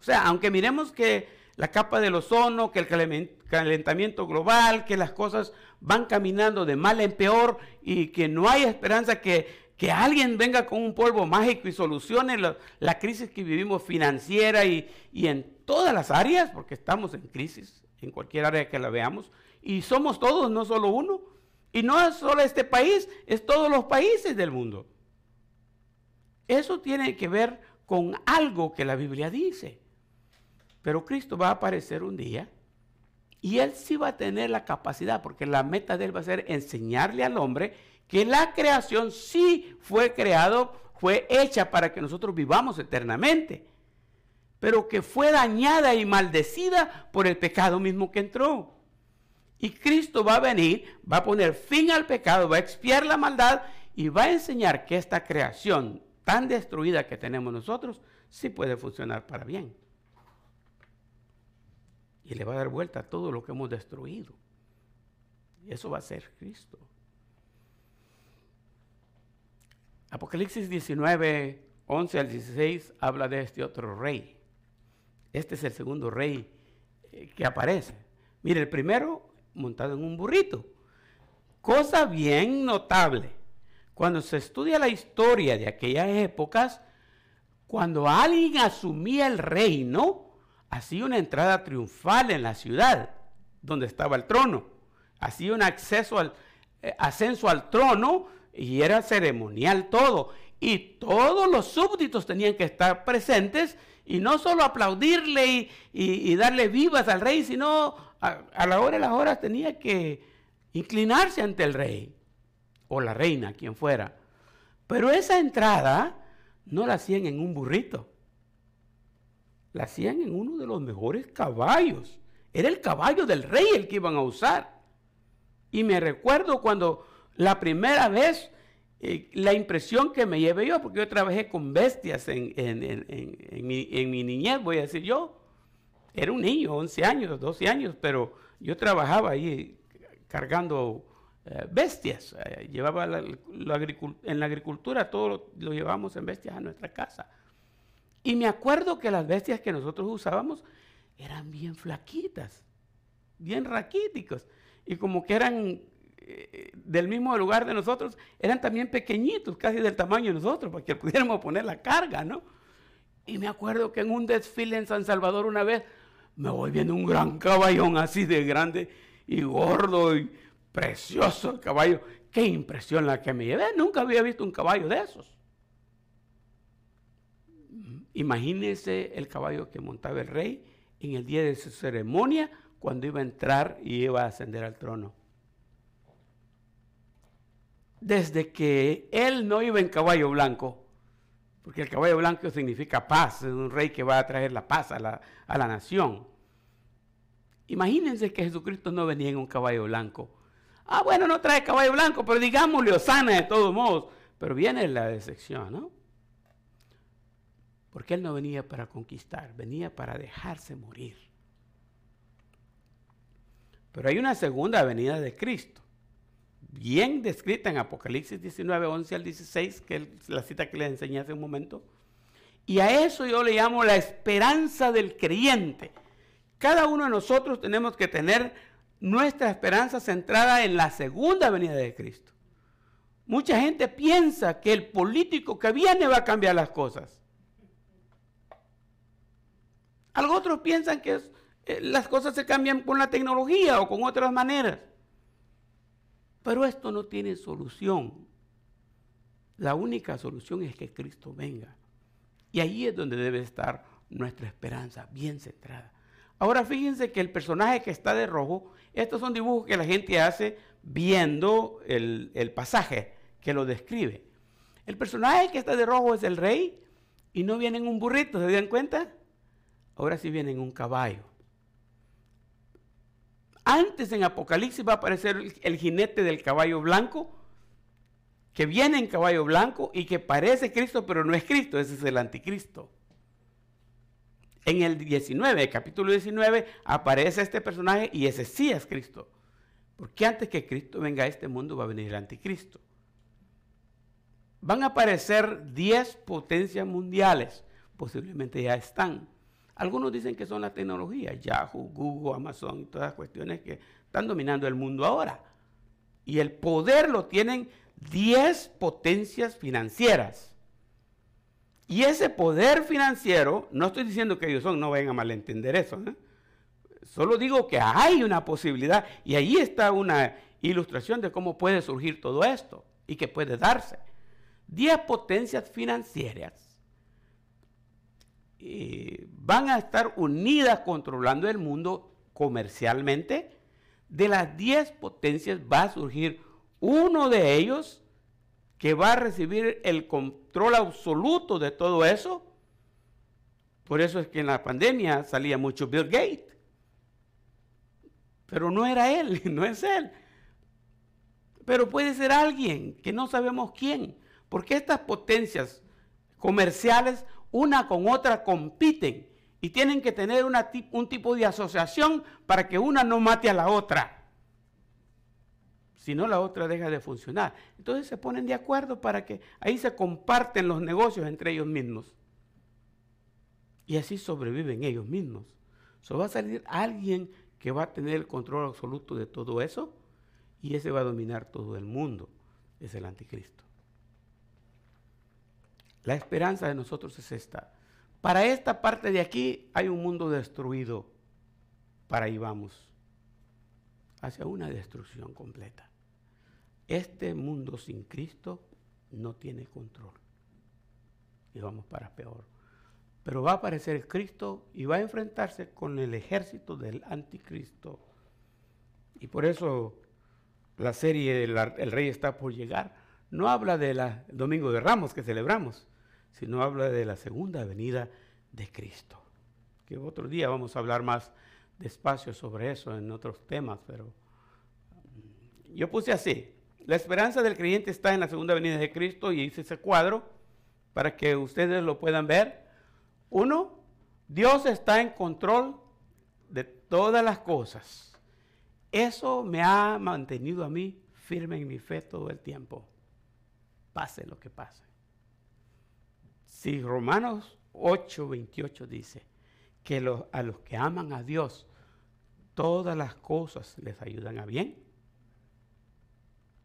[SPEAKER 3] O sea, aunque miremos que la capa del ozono, que el calentamiento global, que las cosas van caminando de mal en peor y que no hay esperanza que, que alguien venga con un polvo mágico y solucione la, crisis que vivimos financiera y, y en todas las áreas, porque estamos en crisis, en cualquier área que la veamos, y somos todos, no solo uno. Y no es solo este país, es todos los países del mundo. Eso tiene que ver con algo que la Biblia dice. Pero Cristo va a aparecer un día Y él sí va a tener la capacidad, porque la meta de él va a ser enseñarle al hombre que la creación sí fue creado, fue hecha para que nosotros vivamos eternamente, pero que fue dañada y maldecida por el pecado mismo que entró. Y Cristo va a venir, va a poner fin al pecado, va a expiar la maldad y va a enseñar que esta creación tan destruida que tenemos nosotros sí puede funcionar para bien. Y le va a dar vuelta a todo lo que hemos destruido. Eso va a ser Cristo. Apocalipsis 19, 11 al 16 habla de este otro rey. Este es el segundo rey eh, que aparece. Mire, el primero montado en un burrito. Cosa bien notable. Cuando se estudia la historia de aquellas épocas, cuando alguien asumía el reino, hacía una entrada triunfal en la ciudad donde estaba el trono. Hacía un eh, ascenso al trono y era ceremonial todo. Y todos los súbditos tenían que estar presentes y no solo aplaudirle y, darle vivas al rey, sino a, la hora de las horas tenía que inclinarse ante el rey o la reina, quien fuera. Pero esa entrada no la hacían en un burrito, la hacían en uno de los mejores caballos. Era el caballo del rey el que iban a usar. Y me recuerdo cuando la primera vez, eh, la impresión que me llevé yo, porque yo trabajé con bestias en, mi, niñez, voy a decir yo, era un niño, 11 años, 12 años, pero yo trabajaba ahí cargando eh, bestias, eh, llevaba en la agricultura, todo lo, lo llevábamos en bestias a nuestra casa. Y me acuerdo que las bestias que nosotros usábamos eran bien flaquitas, bien raquíticos, y como que eran eh, del mismo lugar de nosotros eran también pequeñitos, casi del tamaño de nosotros, para que pudiéramos poner la carga, ¿no? Y me acuerdo que en un desfile en San Salvador una vez me voy viendo un gran caballón así de grande y gordo y precioso el caballo. Qué impresión la que me llevé. Nunca había visto un caballo de esos. Imagínense el caballo que montaba el rey en el día de su ceremonia cuando iba a entrar y iba a ascender al trono desde que él no iba en caballo blanco, porque el caballo blanco significa paz, es un rey que va a traer la paz a la, a la nación. Imagínense que Jesucristo no venía en un caballo blanco. Ah, bueno, no trae caballo blanco, pero digámosle Osana de todos modos. Pero viene la decepción, ¿no? Porque él no venía para conquistar, venía para dejarse morir. Pero hay una segunda venida de Cristo bien descrita en Apocalipsis 19, 11 al 16, que es la cita que les enseñé hace un momento. Y a eso yo le llamo la esperanza del creyente. Cada uno de nosotros tenemos que tener nuestra esperanza centrada en la segunda venida de Cristo. Mucha gente piensa que el político que viene va a cambiar las cosas. Algunos otros piensan que eh, las cosas se cambian con la tecnología o con otras maneras. Pero esto no tiene solución. La única solución es que Cristo venga. Y ahí es donde debe estar nuestra esperanza, bien centrada. Ahora fíjense que el personaje que está de rojo, estos son dibujos que la gente hace viendo el, el pasaje que lo describe. El personaje que está de rojo es el rey y no viene en un burrito, ¿se dan cuenta? Ahora sí viene en un caballo. Antes en Apocalipsis va a aparecer el, jinete del caballo blanco, que viene en caballo blanco y que parece Cristo, pero no es Cristo, ese es el anticristo. En el 19, capítulo 19, aparece este personaje y ese sí es Cristo. Porque antes que Cristo venga a este mundo va a venir el anticristo. Van a aparecer 10 potencias mundiales, posiblemente ya están. Algunos dicen que son las tecnologías, Yahoo, Google, Amazon y todas las cuestiones que están dominando el mundo ahora. Y el poder lo tienen 10 potencias financieras. Y ese poder financiero, no estoy diciendo que ellos son, no vayan a malentender eso. ¿eh? Solo digo que hay una posibilidad y ahí está una ilustración de cómo puede surgir todo esto y que puede darse. 10 potencias financieras van a estar unidas controlando el mundo comercialmente, de las 10 potencias va a surgir uno de ellos que va a recibir el control absoluto de todo eso. Por eso es que en la pandemia salía mucho Bill Gates. Pero no era él, *laughs* no es él. Pero puede ser alguien que no sabemos quién. Porque estas potencias comerciales, una con otra, compiten y tienen que tener un tipo de asociación para que una no mate a la otra. Si no, la otra deja de funcionar. Entonces se ponen de acuerdo para que ahí se comparten los negocios entre ellos mismos. Y así sobreviven ellos mismos. So, va a salir alguien que va a tener el control absoluto de todo eso y ese va a dominar todo el mundo. Es el anticristo. La esperanza de nosotros es esta. Para esta parte de aquí hay un mundo destruido. Para ahí vamos. Hacia una destrucción completa. Este mundo sin Cristo no tiene control. Y vamos para peor. Pero va a aparecer Cristo y va a enfrentarse con el ejército del anticristo. Y por eso la serie El Rey está por llegar no habla del Domingo de Ramos que celebramos, sino habla de la segunda venida de Cristo. Que otro día vamos a hablar más despacio sobre eso en otros temas, pero mm, yo puse así, la esperanza del creyente está en la segunda venida de Cristo y hice ese cuadro para que ustedes lo puedan ver. Uno, Dios está en control de todas las cosas. Eso me ha mantenido a mí firme en mi fe todo el tiempo. Pase lo que pase. Si Romanos 8, 28 dice que a los que aman a Dios, todas las cosas les ayudan a bien,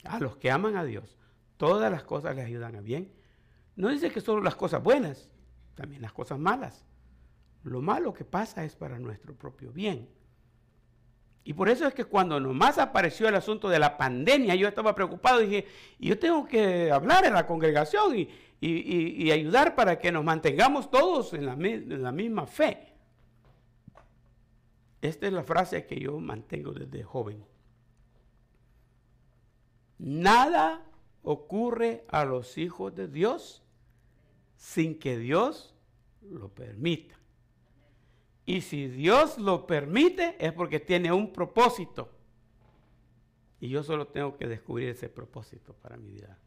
[SPEAKER 3] a los que aman a Dios, todas las cosas les ayudan a bien. No dice que solo las cosas buenas, también las cosas malas. Lo malo que pasa es para nuestro propio bien. Y por eso es que cuando nomás apareció el asunto de la pandemia, yo estaba preocupado y dije, yo tengo que hablar en la congregación y, ayudar para que nos mantengamos todos en la, en la misma fe. Esta es la frase que yo mantengo desde joven. Nada ocurre a los hijos de Dios sin que Dios lo permita. Y si Dios lo permite es porque tiene un propósito. Y yo solo tengo que descubrir ese propósito para mi vida.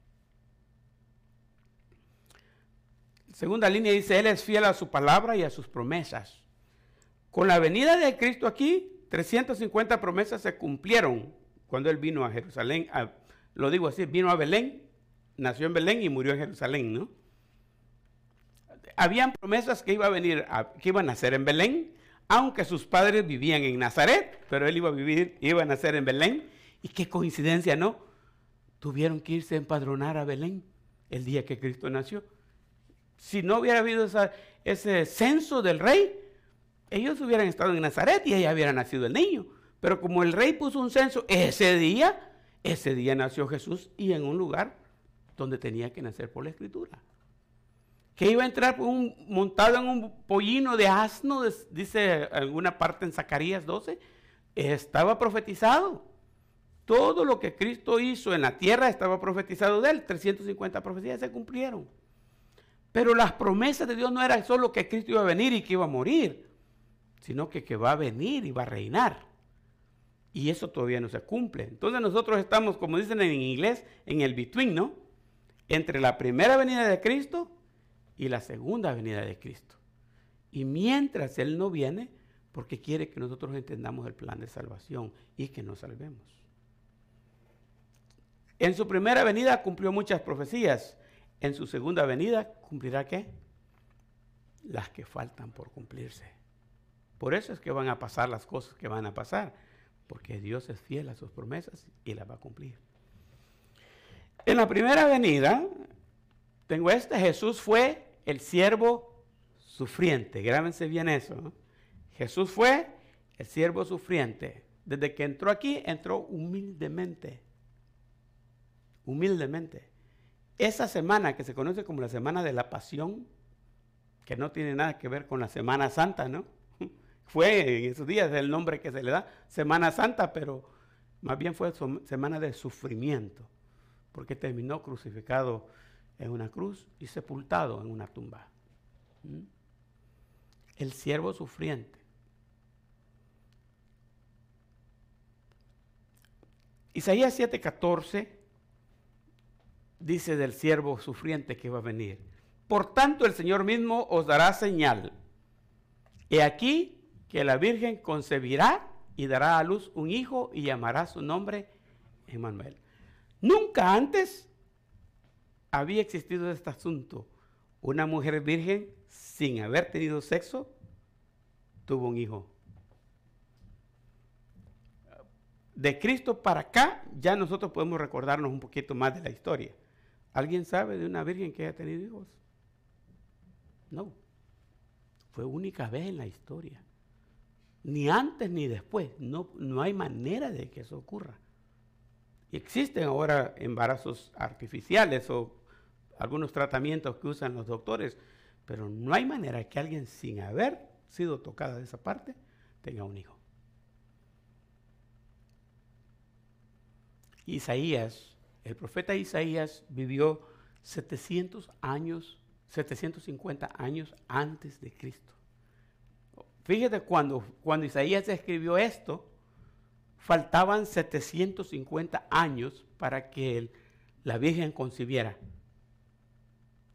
[SPEAKER 3] Segunda línea dice, Él es fiel a su palabra y a sus promesas. Con la venida de Cristo aquí, 350 promesas se cumplieron cuando Él vino a Jerusalén, lo digo así, vino a Belén, nació en Belén y murió en Jerusalén, ¿no? Habían promesas que iba a venir, que iban a nacer en Belén, aunque sus padres vivían en Nazaret, pero él iba a vivir, iba a nacer en Belén. Y qué coincidencia, ¿no? Tuvieron que irse a empadronar a Belén el día que Cristo nació. Si no hubiera habido ese censo del rey, ellos hubieran estado en Nazaret y ahí hubiera nacido el niño. Pero como el rey puso un censo ese día, ese día nació Jesús y en un lugar donde tenía que nacer por la escritura que iba a entrar un, montado en un pollino de asno, dice alguna parte en Zacarías 12, estaba profetizado. Todo lo que Cristo hizo en la tierra estaba profetizado de él. 350 profecías se cumplieron. Pero las promesas de Dios no eran solo que Cristo iba a venir y que iba a morir, sino que, que va a venir y va a reinar. Y eso todavía no se cumple. Entonces nosotros estamos, como dicen en inglés, en el between, ¿no? Entre la primera venida de Cristo y la segunda venida de Cristo. Y mientras Él no viene, porque quiere que nosotros entendamos el plan de salvación y que nos salvemos. En su primera venida cumplió muchas profecías. En su segunda venida cumplirá qué? Las que faltan por cumplirse. Por eso es que van a pasar las cosas que van a pasar, porque Dios es fiel a sus promesas y las va a cumplir. En la primera venida, tengo este, Jesús fue el siervo sufriente. Grábense bien eso. Jesús fue el siervo sufriente. Desde que entró aquí, entró humildemente. Humildemente. Esa semana que se conoce como la semana de la pasión, que no tiene nada que ver con la Semana Santa, ¿no? *laughs* fue en esos días el nombre que se le da, Semana Santa, pero más bien fue semana de sufrimiento, porque terminó crucificado en una cruz y sepultado en una tumba. ¿Mm? El siervo sufriente. Isaías 7:14 dice del siervo sufriente que va a venir. Por tanto el Señor mismo os dará señal. He aquí que la Virgen concebirá y dará a luz un hijo y llamará su nombre Emmanuel. Nunca antes había existido este asunto. Una mujer virgen sin haber tenido sexo tuvo un hijo. De Cristo para acá ya nosotros podemos recordarnos un poquito más de la historia. ¿Alguien sabe de una virgen que haya tenido hijos? No. Fue única vez en la historia. Ni antes ni después. No, no hay manera de que eso ocurra. Y existen ahora embarazos artificiales o algunos tratamientos que usan los doctores, pero no hay manera que alguien sin haber sido tocada de esa parte tenga un hijo. Isaías, el profeta Isaías vivió 700 años, 750 años antes de Cristo. Fíjate, cuando, cuando Isaías escribió esto, faltaban 750 años para que la Virgen concibiera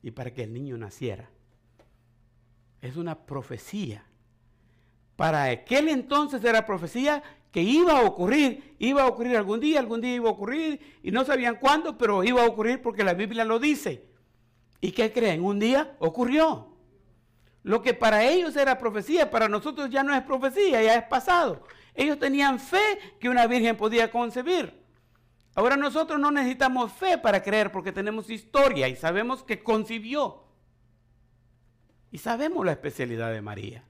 [SPEAKER 3] y para que el niño naciera. Es una profecía. Para aquel entonces era profecía que iba a ocurrir, iba a ocurrir algún día, algún día iba a ocurrir, y no sabían cuándo, pero iba a ocurrir porque la Biblia lo dice. ¿Y qué creen? Un día ocurrió. Lo que para ellos era profecía, para nosotros ya no es profecía, ya es pasado. Ellos tenían fe que una virgen podía concebir. Ahora nosotros no necesitamos fe para creer porque tenemos historia y sabemos que concibió. Y sabemos la especialidad de María.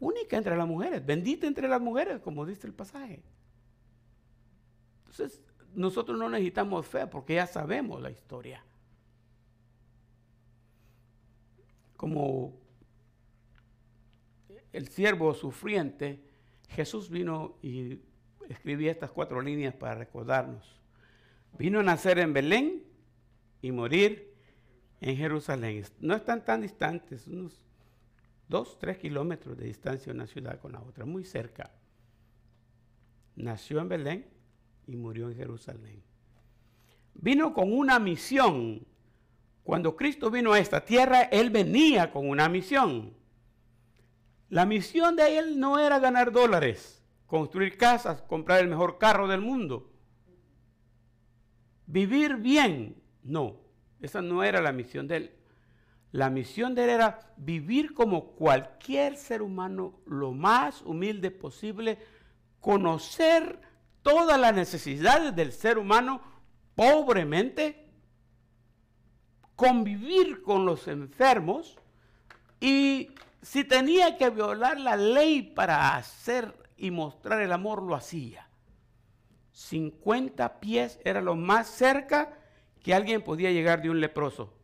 [SPEAKER 3] Única entre las mujeres, bendita entre las mujeres, como dice el pasaje. Entonces, nosotros no necesitamos fe porque ya sabemos la historia. Como el siervo sufriente, Jesús vino y escribí estas cuatro líneas para recordarnos. Vino a nacer en Belén y morir en Jerusalén. No están tan distantes, unos dos, tres kilómetros de distancia una ciudad con la otra, muy cerca. Nació en Belén y murió en Jerusalén. Vino con una misión. Cuando Cristo vino a esta tierra, Él venía con una misión. La misión de Él no era ganar dólares construir casas, comprar el mejor carro del mundo. Vivir bien, no, esa no era la misión de él. La misión de él era vivir como cualquier ser humano, lo más humilde posible, conocer todas las necesidades del ser humano pobremente, convivir con los enfermos y si tenía que violar la ley para hacer y mostrar el amor lo hacía. 50 pies era lo más cerca que alguien podía llegar de un leproso.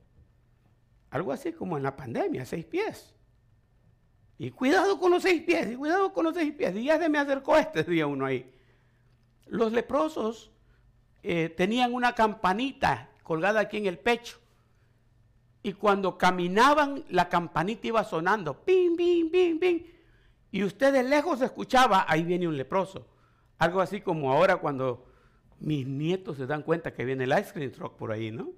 [SPEAKER 3] Algo así como en la pandemia, seis pies. Y cuidado con los seis pies, y cuidado con los seis pies. Y ya se me acercó este *laughs* día uno ahí. Los leprosos eh, tenían una campanita colgada aquí en el pecho. Y cuando caminaban, la campanita iba sonando. Pim, pim, pim, pim. Y usted de lejos escuchaba, ahí viene un leproso. Algo así como ahora cuando mis nietos se dan cuenta que viene el ice cream truck por ahí, ¿no?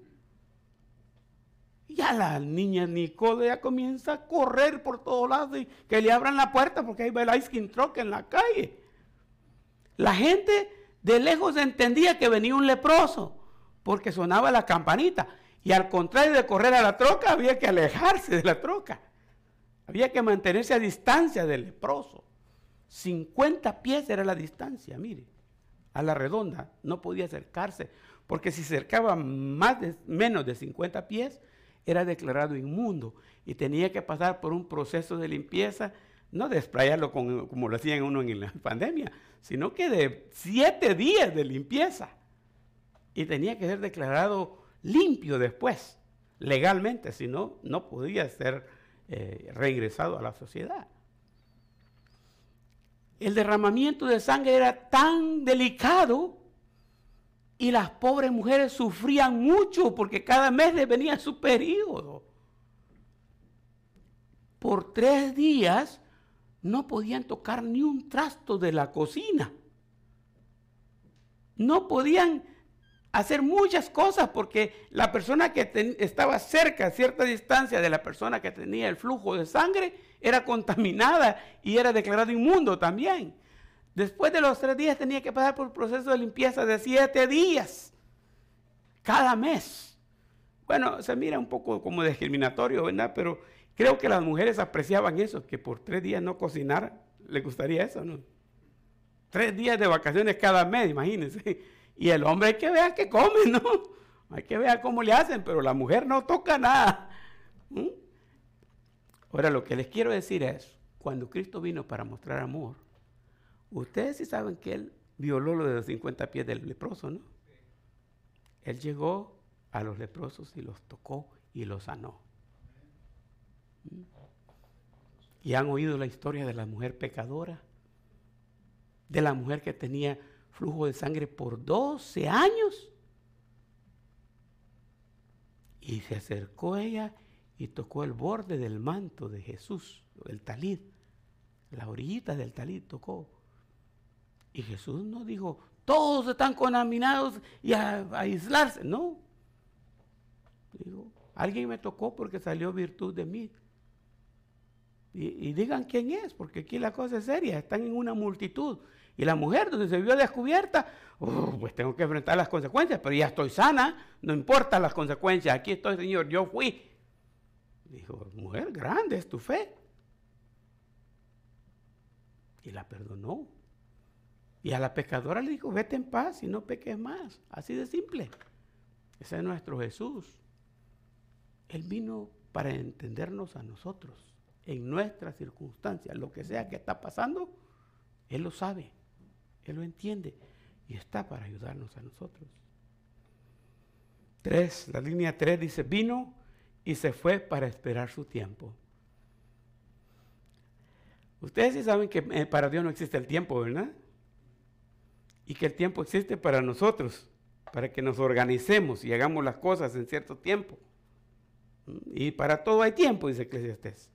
[SPEAKER 3] Ya la niña Nicole ya comienza a correr por todos lados y que le abran la puerta porque ahí va el ice cream truck en la calle. La gente de lejos entendía que venía un leproso porque sonaba la campanita. Y al contrario de correr a la troca, había que alejarse de la troca. Había que mantenerse a distancia del leproso. 50 pies era la distancia, mire, a la redonda. No podía acercarse, porque si de, menos de 50 pies, era declarado inmundo y tenía que pasar por un proceso de limpieza, no de sprayarlo como lo hacían uno en la pandemia, sino que de siete días de limpieza. Y tenía que ser declarado limpio después, legalmente, si no, no podía ser eh, reingresado a la sociedad. El derramamiento de sangre era tan delicado y las pobres mujeres sufrían mucho porque cada mes les venía su periodo. Por tres días no podían tocar ni un trasto de la cocina. No podían hacer muchas cosas porque la persona que estaba cerca, a cierta distancia de la persona que tenía el flujo de sangre, era contaminada y era declarado inmundo también. Después de los tres días tenía que pasar por un proceso de limpieza de siete días, cada mes. Bueno, se mira un poco como discriminatorio, ¿verdad? Pero creo que las mujeres apreciaban eso, que por tres días no cocinar, le gustaría eso, ¿no? Tres días de vacaciones cada mes, imagínense. Y el hombre hay que ver qué come, ¿no? *laughs* Hay que ver cómo le hacen, pero la mujer no toca nada. ¿Mm? Ahora, lo que les quiero decir es, cuando Cristo vino para mostrar amor, ustedes sí saben que Él violó lo de los 50 pies del leproso, ¿no? Él llegó a los leprosos y los tocó y los sanó. ¿Mm? Y han oído la historia de la mujer pecadora, de la mujer que tenía flujo de sangre por 12 años. Y se acercó ella y tocó el borde del manto de Jesús, el talid, la orillita del talid tocó. Y Jesús no dijo, todos están contaminados y a, aislarse. No. Dijo, alguien me tocó porque salió virtud de mí. Y, y, digan quién es, porque aquí la cosa es seria, están en una multitud. Y la mujer, donde se vio descubierta, pues tengo que enfrentar las consecuencias, pero ya estoy sana, no importa las consecuencias, aquí estoy, Señor, yo fui. Dijo, mujer, grande es tu fe. Y la perdonó. Y a la pecadora le dijo, vete en paz y no peques más. Así de simple. Ese es nuestro Jesús. Él vino para entendernos a nosotros, en nuestras circunstancias, lo que sea que está pasando, Él lo sabe. Él lo entiende y está para ayudarnos a nosotros. Tres, la línea tres dice, vino y se fue para esperar su tiempo. Ustedes sí saben que eh, para Dios no existe el tiempo, ¿verdad? Y que el tiempo existe para nosotros, para que nos organicemos y hagamos las cosas en cierto tiempo. Y para todo hay tiempo, dice Eclesiastés.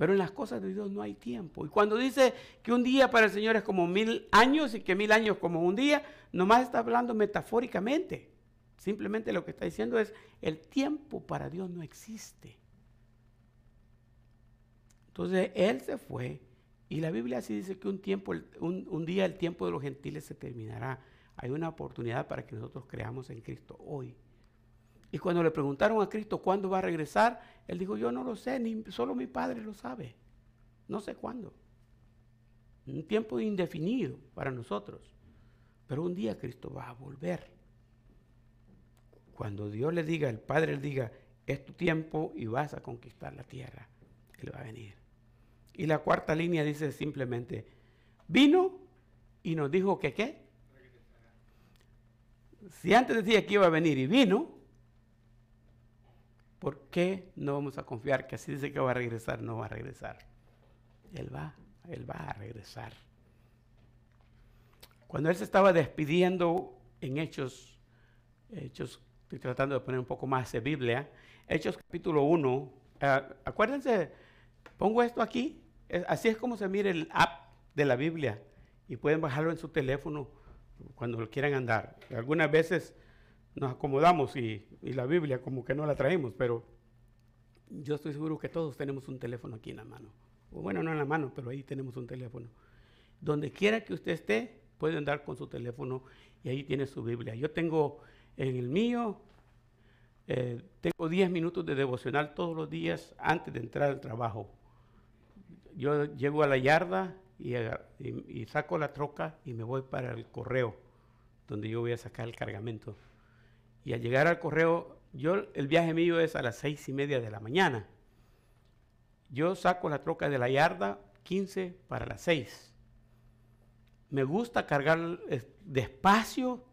[SPEAKER 3] Pero en las cosas de Dios no hay tiempo. Y cuando dice que un día para el Señor es como mil años y que mil años como un día, nomás está hablando metafóricamente. Simplemente lo que está diciendo es, el tiempo para Dios no existe. Entonces Él se fue y la Biblia así dice que un, tiempo, un, un día el tiempo de los gentiles se terminará. Hay una oportunidad para que nosotros creamos en Cristo hoy. Y cuando le preguntaron a Cristo cuándo va a regresar, él dijo, yo no lo sé, ni solo mi Padre lo sabe. No sé cuándo. Un tiempo indefinido para nosotros. Pero un día Cristo va a volver. Cuando Dios le diga, el Padre le diga, es tu tiempo y vas a conquistar la tierra, Él va a venir. Y la cuarta línea dice simplemente, vino y nos dijo que qué. Si antes decía que iba a venir y vino, ¿Por qué no vamos a confiar que así dice que va a regresar, no va a regresar? Él va, Él va a regresar. Cuando Él se estaba despidiendo en Hechos, Hechos, estoy tratando de poner un poco más de Biblia, Hechos capítulo 1, eh, acuérdense, pongo esto aquí, así es como se mira el app de la Biblia y pueden bajarlo en su teléfono cuando lo quieran andar. Algunas veces nos acomodamos y, la Biblia como que no la traemos, pero yo estoy seguro que todos tenemos un teléfono aquí en la mano. O bueno, no en la mano, pero ahí tenemos un teléfono. Donde quiera que usted esté, puede andar con su teléfono y ahí tiene su Biblia. Yo tengo en el mío, eh, tengo 10 minutos de devocional todos los días antes de entrar al trabajo. Yo llego a la yarda y, y saco la troca y me voy para el correo, donde yo voy a sacar el cargamento. Y al llegar al correo, yo el viaje mío es a las seis y media de la mañana. Yo saco la troca de la yarda 15 para las 6. Me gusta cargar despacio,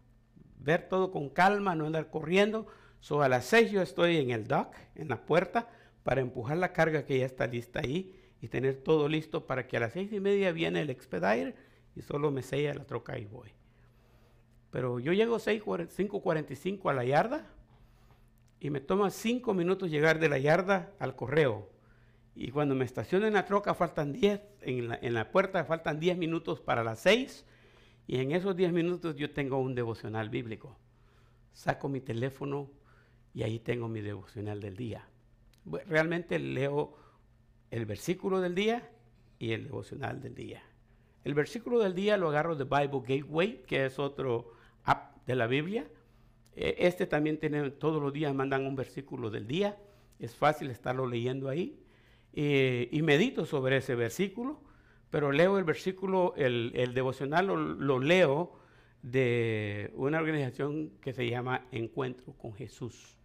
[SPEAKER 3] ver todo con calma, no andar corriendo. So, a las 6 yo estoy en el dock, en la puerta, para empujar la carga que ya está lista ahí y tener todo listo para que a las seis y media viene el expediter y solo me sella la troca y voy. Pero yo llego 5.45 a la yarda y me toma cinco minutos llegar de la yarda al correo. Y cuando me estaciono en la troca faltan 10, en la, en la puerta faltan 10 minutos para las 6 y en esos 10 minutos yo tengo un devocional bíblico. Saco mi teléfono y ahí tengo mi devocional del día. Realmente leo el versículo del día y el devocional del día. El versículo del día lo agarro de Bible Gateway, que es otro de la Biblia. E, este también tiene, todos los días mandan un versículo del día. Es fácil estarlo leyendo ahí. Eh, y medito sobre ese versículo, pero leo el versículo, el, devocional lo, leo de una organización que se llama Encuentro con Jesús.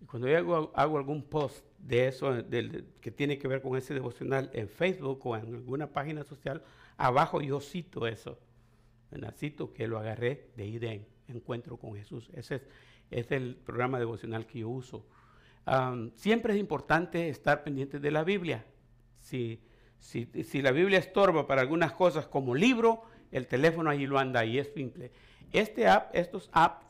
[SPEAKER 3] Y cuando yo hago, algún post de eso, que tiene que ver con ese devocional en Facebook o en alguna página social, abajo yo cito eso. Cito que lo agarré de de encuentro con Jesús. Ese es, el programa devocional que yo uso. siempre es importante estar pendiente de la Biblia. Si, si, la Biblia estorba para algunas cosas como libro, el teléfono ahí lo anda y es simple. Este app, estos apps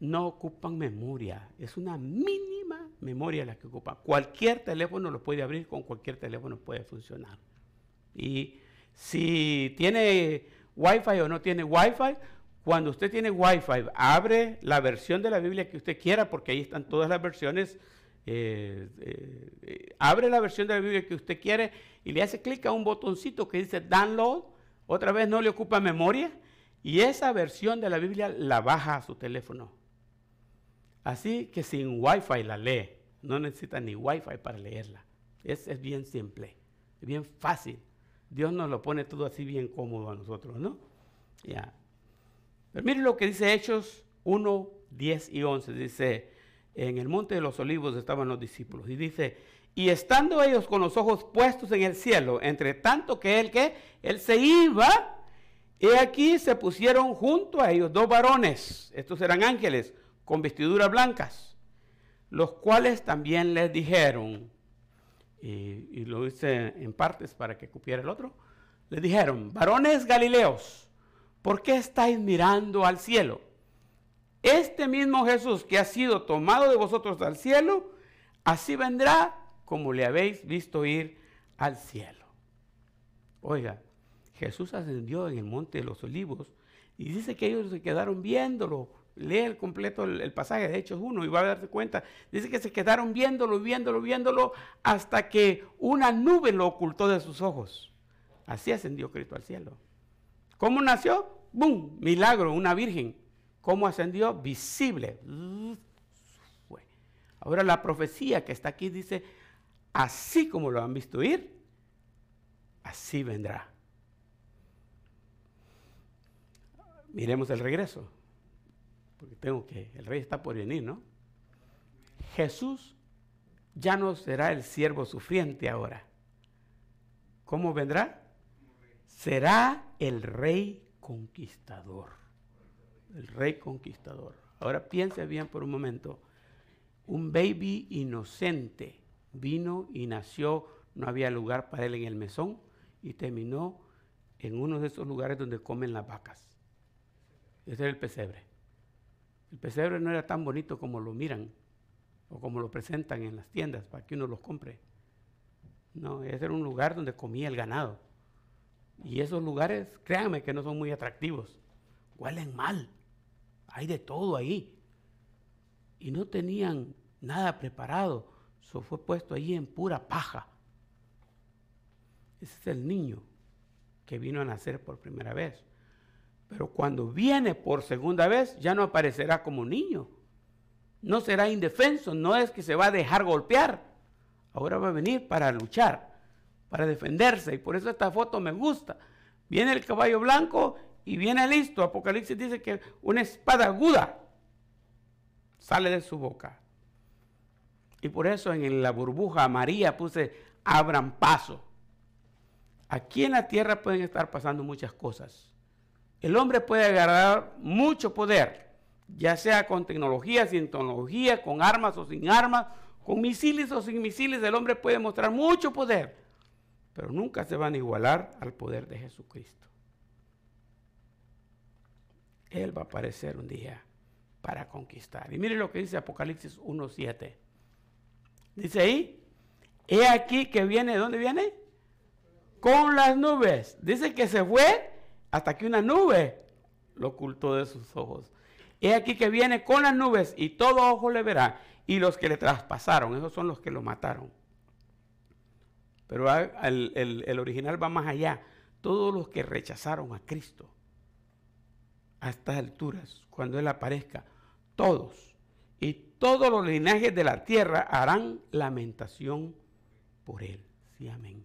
[SPEAKER 3] no ocupan memoria, es una mínima memoria la que ocupa. Cualquier teléfono lo puede abrir, con cualquier teléfono puede funcionar. Y si tiene Wi-Fi o no tiene Wi-Fi, cuando usted tiene Wi-Fi, abre la versión de la Biblia que usted quiera, porque ahí están todas las versiones. Eh, eh, abre la versión de la Biblia que usted quiere y le hace clic a un botoncito que dice download. Otra vez no le ocupa memoria y esa versión de la Biblia la baja a su teléfono. Así que sin Wi-Fi la lee. No necesita ni Wi-Fi para leerla. Es, es bien simple, es bien fácil. Dios nos lo pone todo así bien cómodo a nosotros, ¿no? Ya. Pero miren lo que dice Hechos 1, 10 y 11. Dice, en el monte de los olivos estaban los discípulos. Y dice, y estando ellos con los ojos puestos en el cielo, entre tanto que él que él se iba, y aquí se pusieron junto a ellos dos varones, estos eran ángeles, con vestiduras blancas, los cuales también les dijeron, y, lo hice en partes para que cupiera el otro, le dijeron, varones Galileos, ¿por qué estáis mirando al cielo? Este mismo Jesús que ha sido tomado de vosotros al cielo, así vendrá como le habéis visto ir al cielo. Oiga, Jesús ascendió en el monte de los olivos y dice que ellos se quedaron viéndolo lee el completo el, pasaje de Hechos 1 y va a darse cuenta. Dice que se quedaron viéndolo, viéndolo, viéndolo, hasta que una nube lo ocultó de sus ojos. Así ascendió Cristo al cielo. ¿Cómo nació? ¡Bum! Milagro, una virgen. ¿Cómo ascendió? Visible. Ahora la profecía que está aquí dice, así como lo han visto ir, así vendrá. Miremos el regreso porque tengo que, el rey está por venir, ¿no? Jesús ya no será el siervo sufriente ahora. ¿Cómo vendrá? Será el rey conquistador. El rey conquistador. Ahora piense bien por un momento. Un baby inocente vino y nació, no había lugar para él en el mesón y terminó en uno de esos lugares donde comen las vacas. Ese era el pesebre. El pesebre no era tan bonito como lo miran o como lo presentan en las tiendas para que uno los compre. No, ese era un lugar donde comía el ganado. Y esos lugares, créanme que no son muy atractivos. Huelen mal. Hay de todo ahí. Y no tenían nada preparado. Eso fue puesto ahí en pura paja. Ese es el niño que vino a nacer por primera vez. Pero cuando viene por segunda vez, ya no aparecerá como niño. No será indefenso, no es que se va a dejar golpear. Ahora va a venir para luchar, para defenderse. Y por eso esta foto me gusta. Viene el caballo blanco y viene listo. Apocalipsis dice que una espada aguda sale de su boca. Y por eso en la burbuja María puse, abran paso. Aquí en la tierra pueden estar pasando muchas cosas. El hombre puede agarrar mucho poder, ya sea con tecnología, sin tecnología, con armas o sin armas, Con misiles o sin misiles el hombre puede mostrar mucho poder, pero nunca se van a igualar al poder de Jesucristo. Él va a aparecer un día para conquistar. Y mire lo que dice Apocalipsis 1.7. Dice ahí, he aquí que viene, ¿de dónde viene? Con las nubes. Dice que se fue hasta que una nube lo ocultó de sus ojos. He aquí que viene con las nubes y todo ojo le verá. Y los que le traspasaron, esos son los que lo mataron. Pero el, el original va más allá. Todos los que rechazaron a Cristo a estas alturas, cuando Él aparezca, todos y todos los linajes de la tierra harán lamentación por Él. Sí, amén.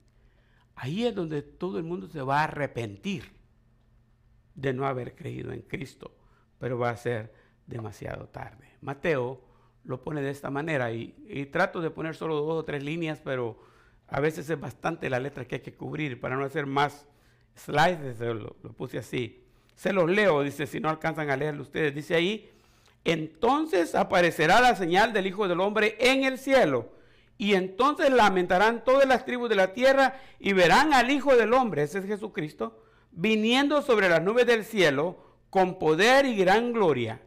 [SPEAKER 3] Ahí es donde todo el mundo se va a arrepentir de no haber creído en Cristo, pero va a ser demasiado tarde. Mateo lo pone de esta manera y, trato de poner solo dos o tres líneas, pero a veces es bastante la letra que hay que cubrir para no hacer más slides, lo, lo puse así. Se los leo, dice, si no alcanzan a leerlo ustedes, dice ahí, entonces aparecerá la señal del Hijo del Hombre en el cielo. Y entonces lamentarán todas las tribus de la tierra y verán al Hijo del Hombre, ese es Jesucristo, viniendo sobre las nubes del cielo con poder y gran gloria.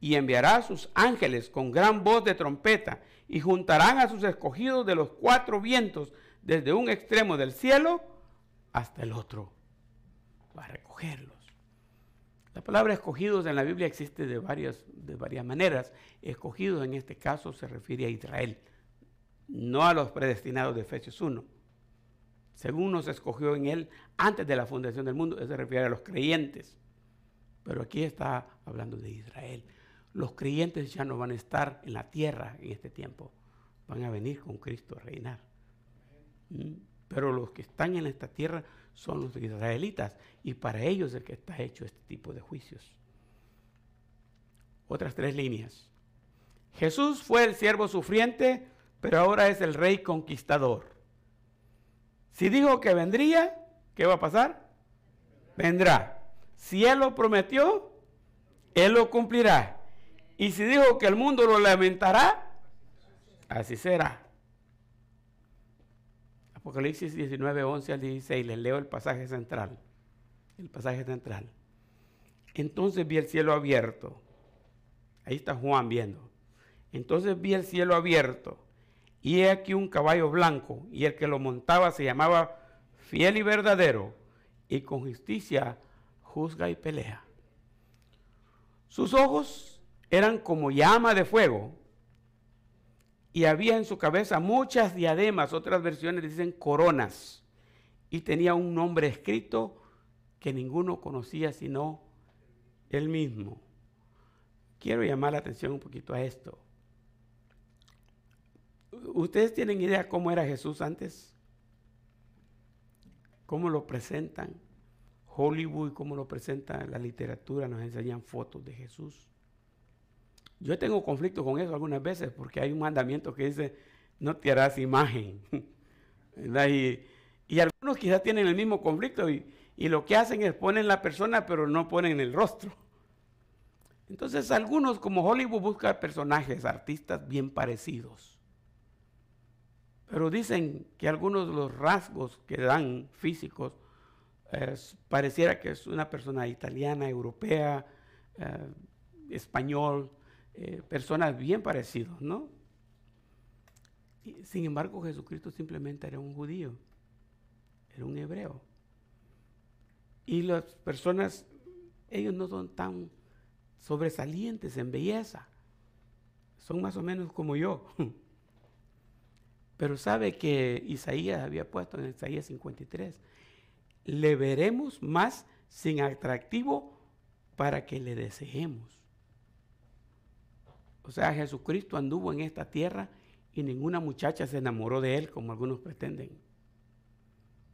[SPEAKER 3] Y enviará sus ángeles con gran voz de trompeta y juntarán a sus escogidos de los cuatro vientos desde un extremo del cielo hasta el otro. Va a recogerlos. La palabra escogidos en la Biblia existe de varias, de varias maneras. Escogidos en este caso se refiere a Israel, no a los predestinados de Efesios 1. Según nos escogió en él antes de la fundación del mundo, eso se refiere a los creyentes. Pero aquí está hablando de Israel. Los creyentes ya no van a estar en la tierra en este tiempo, van a venir con Cristo a reinar. ¿Mm? Pero los que están en esta tierra son los israelitas y para ellos es el que está hecho este tipo de juicios. Otras tres líneas. Jesús fue el siervo sufriente, pero ahora es el rey conquistador. Si dijo que vendría, ¿qué va a pasar? Vendrá. Si Él lo prometió, Él lo cumplirá. Y si dijo que el mundo lo lamentará, así será. Apocalipsis 19, 11 al 16, les leo el pasaje central. El pasaje central. Entonces vi el cielo abierto. Ahí está Juan viendo. Entonces vi el cielo abierto. Y he aquí un caballo blanco. Y el que lo montaba se llamaba fiel y verdadero. Y con justicia juzga y pelea. Sus ojos eran como llama de fuego y había en su cabeza muchas diademas, otras versiones dicen coronas, y tenía un nombre escrito que ninguno conocía sino él mismo. Quiero llamar la atención un poquito a esto. ¿Ustedes tienen idea cómo era Jesús antes? ¿Cómo lo presentan? Hollywood, cómo lo presenta la literatura, nos enseñan fotos de Jesús. Yo tengo conflicto con eso algunas veces porque hay un mandamiento que dice, no te harás imagen. *laughs* Y, algunos quizás tienen el mismo conflicto y, lo que hacen es ponen la persona pero no ponen el rostro. Entonces algunos como Hollywood buscan personajes, artistas bien parecidos. Pero dicen que algunos de los rasgos que dan físicos pareciera que es una persona italiana, europea, eh, español, eh, personas bien parecidos, ¿no? sin embargo, Jesucristo simplemente era un judío, era un hebreo. Y las personas, ellos no son tan sobresalientes en belleza, son más o menos como yo. *laughs* Pero sabe que Isaías había puesto en Isaías 53, le veremos más sin atractivo para que le deseemos. O sea, Jesucristo anduvo en esta tierra y ninguna muchacha se enamoró de él como algunos pretenden.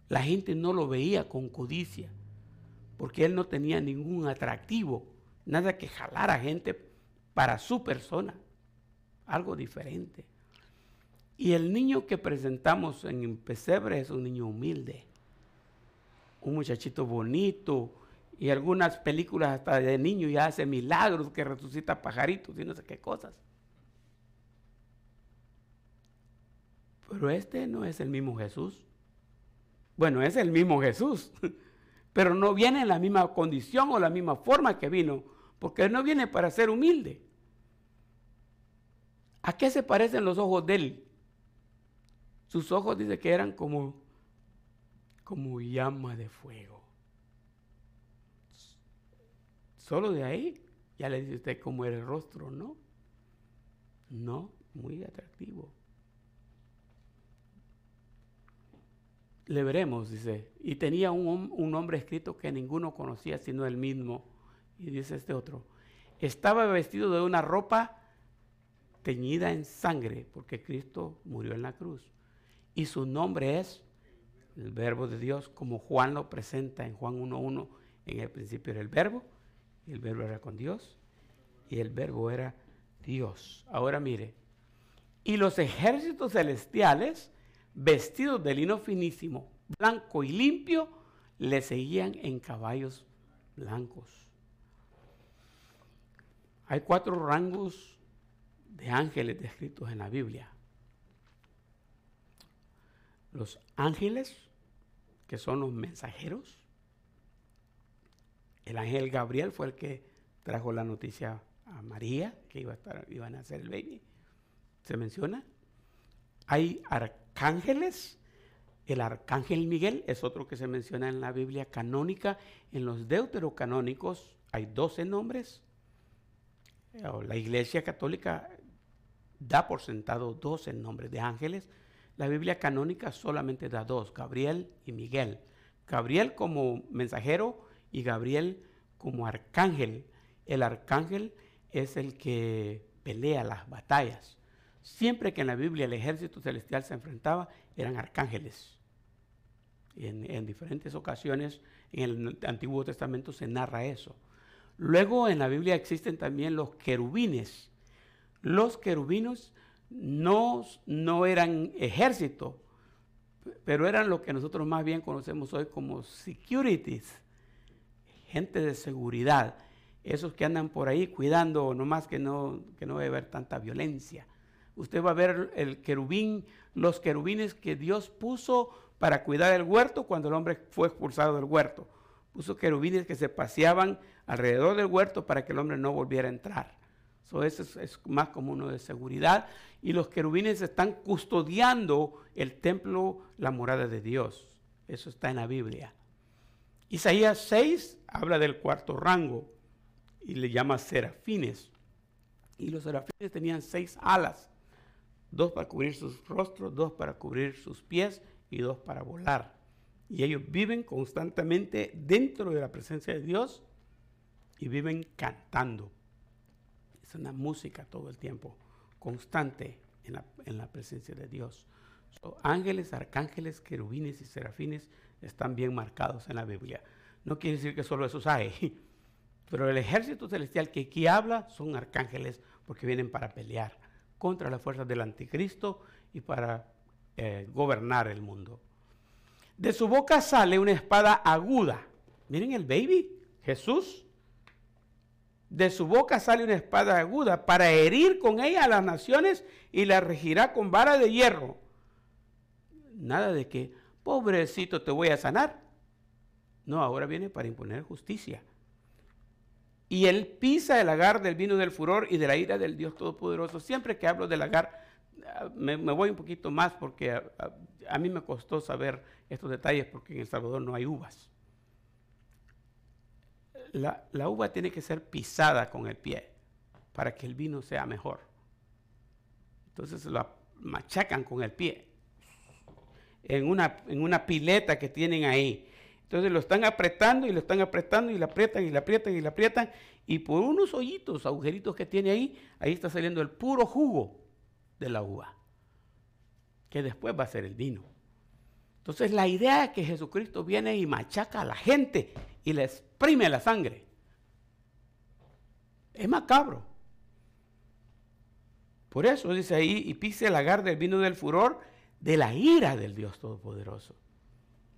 [SPEAKER 3] La gente no lo veía con codicia, porque él no tenía ningún atractivo, nada que jalar a gente para su persona, algo diferente. Y el niño que presentamos en pesebre es un niño humilde, un muchachito bonito, y algunas películas hasta de niño ya hace milagros que resucita pajaritos y no sé qué cosas. pero este no es el mismo Jesús. Bueno, es el mismo Jesús, *laughs* pero no viene en la misma condición o la misma forma que vino, porque no viene para ser humilde. ¿A qué se parecen los ojos de él? Sus ojos dice que eran como, como llama de fuego. Solo de ahí ya le dice usted cómo era el rostro, ¿no? No, muy atractivo. Le veremos, dice. Y tenía un, un nombre escrito que ninguno conocía sino él mismo. Y dice este otro. Estaba vestido de una ropa teñida en sangre, porque Cristo murió en la cruz. Y su nombre es el verbo de Dios, como Juan lo presenta en Juan 1.1. En el principio era el verbo, el verbo era con Dios, y el verbo era Dios. Ahora mire, y los ejércitos celestiales, vestidos de lino finísimo, blanco y limpio, le seguían en caballos blancos. Hay cuatro rangos de ángeles descritos en la Biblia. Los ángeles, que son los mensajeros. El ángel Gabriel fue el que trajo la noticia a María, que iba a, estar, iba a nacer el baby. Se menciona. Hay arcángeles. El arcángel Miguel es otro que se menciona en la Biblia canónica. En los deuterocanónicos hay 12 nombres. La Iglesia Católica da por sentado 12 nombres de ángeles. La Biblia canónica solamente da dos, Gabriel y Miguel. Gabriel como mensajero y Gabriel como arcángel. El arcángel es el que pelea las batallas. Siempre que en la Biblia el ejército celestial se enfrentaba, eran arcángeles. En, en, diferentes ocasiones en el Antiguo Testamento se narra eso. Luego en la Biblia existen también los querubines. Los querubinos no, no eran ejército, pero eran lo que nosotros más bien conocemos hoy como securities, gente de seguridad, esos que andan por ahí cuidando nomás que no, que no debe haber tanta violencia. Usted va a ver el querubín, los querubines que Dios puso para cuidar el huerto cuando el hombre fue expulsado del huerto. Puso querubines que se paseaban alrededor del huerto para que el hombre no volviera a entrar. eso es, es, más como uno de seguridad. Y los querubines están custodiando el templo, la morada de Dios. Eso está en la Biblia. Isaías 6 habla del cuarto rango y le llama serafines. Y los serafines tenían seis alas, dos para cubrir sus rostros, dos para cubrir sus pies y dos para volar. Y ellos viven constantemente dentro de la presencia de Dios y viven cantando. Es una música todo el tiempo, constante en la, en la presencia de Dios. So, ángeles, arcángeles, querubines y serafines están bien marcados en la Biblia. No quiere decir que solo esos hay, *laughs* pero el ejército celestial que aquí habla son arcángeles porque vienen para pelear contra las fuerzas del anticristo y para eh, gobernar el mundo. De su boca sale una espada aguda. Miren el baby, Jesús. De su boca sale una espada aguda para herir con ella a las naciones y la regirá con vara de hierro. Nada de que, pobrecito, te voy a sanar. No, ahora viene para imponer justicia. Y él pisa el lagar del vino del furor y de la ira del Dios Todopoderoso. Siempre que hablo del lagar, ah, me, voy un poquito más porque a, a, a mí me costó saber estos detalles porque en El Salvador no hay uvas la, la, uva tiene que ser pisada con el pie para que el vino sea mejor. Entonces lo machacan con el pie en una, en una pileta que tienen ahí. Entonces lo están apretando y lo están apretando y lo aprietan y lo aprietan y lo aprietan y por unos hoyitos, agujeritos que tiene ahí, ahí está saliendo el puro jugo de la uva, que después va a ser el vino. Entonces la idea es que Jesucristo viene y machaca a la gente y le exprime la sangre. Es macabro. Por eso dice ahí, y pise el lagar del vino del furor de la ira del Dios Todopoderoso.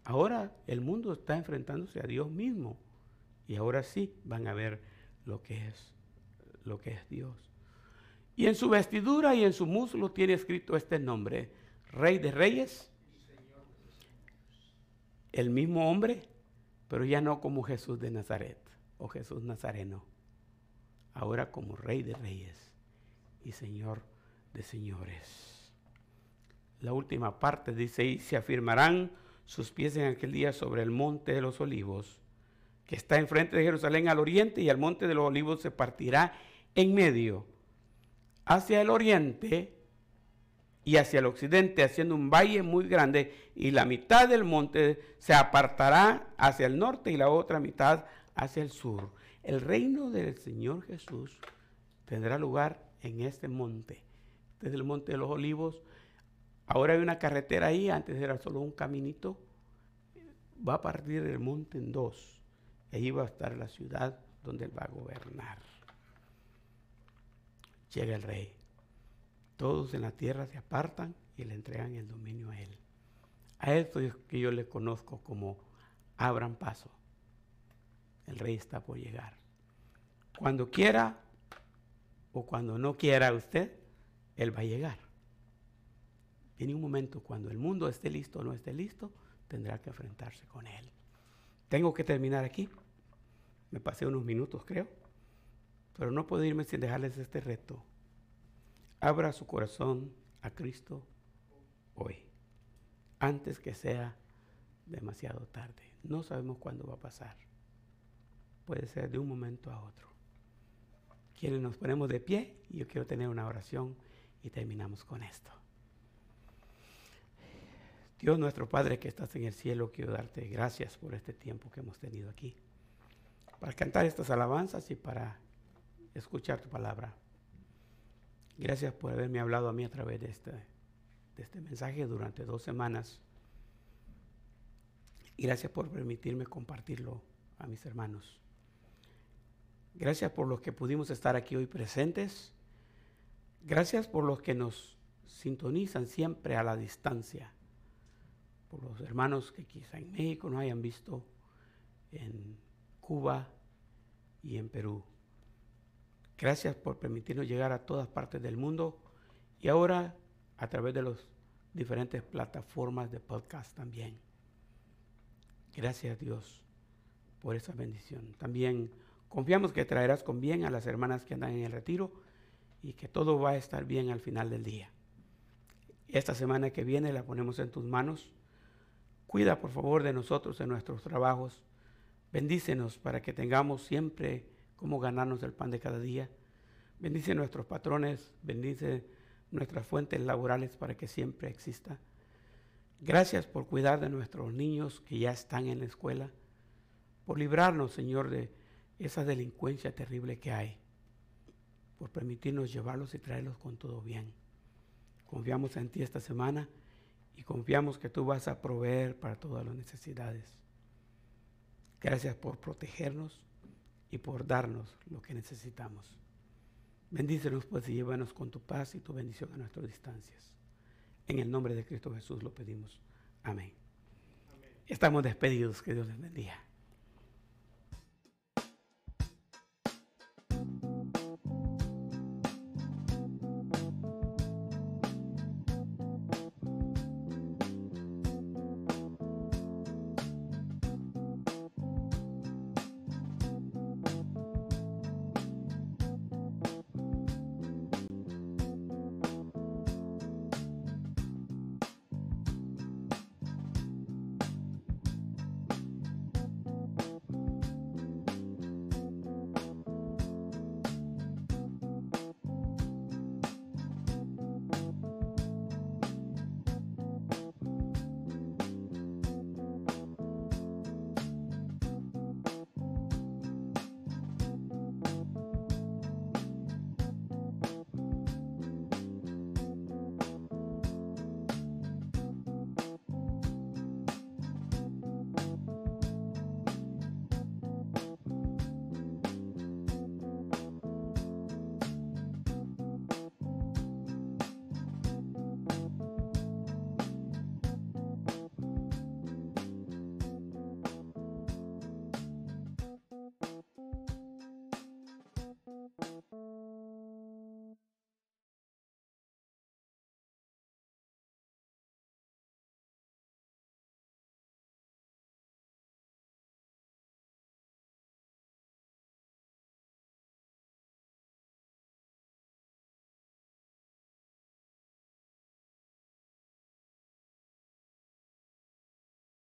[SPEAKER 3] Ahora el mundo está enfrentándose a Dios mismo. Y ahora sí van a ver lo que es, lo que es Dios. Y en su vestidura y en su muslo tiene escrito este nombre, Rey de Reyes, el mismo hombre, pero ya no como Jesús de Nazaret o Jesús Nazareno, ahora como Rey de Reyes y Señor de Señores. La última parte dice, y se afirmarán sus pies en aquel día sobre el monte de los olivos, que está enfrente de Jerusalén al oriente, y el monte de los olivos se partirá en medio, hacia el oriente y hacia el occidente, haciendo un valle muy grande, y la mitad del monte se apartará hacia el norte y la otra mitad hacia el sur. El reino del Señor Jesús tendrá lugar en este monte, desde el monte de los olivos. Ahora hay una carretera ahí, antes era solo un caminito. Va a partir del monte en dos. Ahí va a estar la ciudad donde él va a gobernar. Llega el rey. Todos en la tierra se apartan y le entregan el dominio a él. A esto es que yo le conozco como abran paso. El rey está por llegar. Cuando quiera o cuando no quiera usted, él va a llegar. Viene un momento cuando el mundo esté listo o no esté listo, tendrá que enfrentarse con él. Tengo que terminar aquí. Me pasé unos minutos, creo. Pero no puedo irme sin dejarles este reto. Abra su corazón a Cristo hoy, antes que sea demasiado tarde. No sabemos cuándo va a pasar. Puede ser de un momento a otro. Quienes nos ponemos de pie, yo quiero tener una oración y terminamos con esto. Dios nuestro Padre que estás en el cielo, quiero darte gracias por este tiempo que hemos tenido aquí, para cantar estas alabanzas y para escuchar tu palabra. Gracias por haberme hablado a mí a través de este, de este mensaje durante dos semanas. Y gracias por permitirme compartirlo a mis hermanos. Gracias por los que pudimos estar aquí hoy presentes. Gracias por los que nos sintonizan siempre a la distancia. Por los hermanos que quizá en México no hayan visto, en Cuba y en Perú. Gracias por permitirnos llegar a todas partes del mundo y ahora a través de las diferentes plataformas de podcast también. Gracias Dios por esa bendición. También confiamos que traerás con bien a las hermanas que andan en el retiro y que todo va a estar bien al final del día. Esta semana que viene la ponemos en tus manos. Cuida por favor de nosotros en nuestros trabajos. Bendícenos para que tengamos siempre cómo ganarnos el pan de cada día. Bendice nuestros patrones, bendice nuestras fuentes laborales para que siempre exista. Gracias por cuidar de nuestros niños que ya están en la escuela, por librarnos, Señor, de esa delincuencia terrible que hay, por permitirnos llevarlos y traerlos con todo bien. Confiamos en ti esta semana y confiamos que tú vas a proveer para todas las necesidades. Gracias por protegernos y por darnos lo que necesitamos. Bendícenos pues y llévanos con tu paz y tu bendición a nuestras distancias. En el nombre de Cristo Jesús lo pedimos. Amén. Estamos despedidos. Que Dios les bendiga.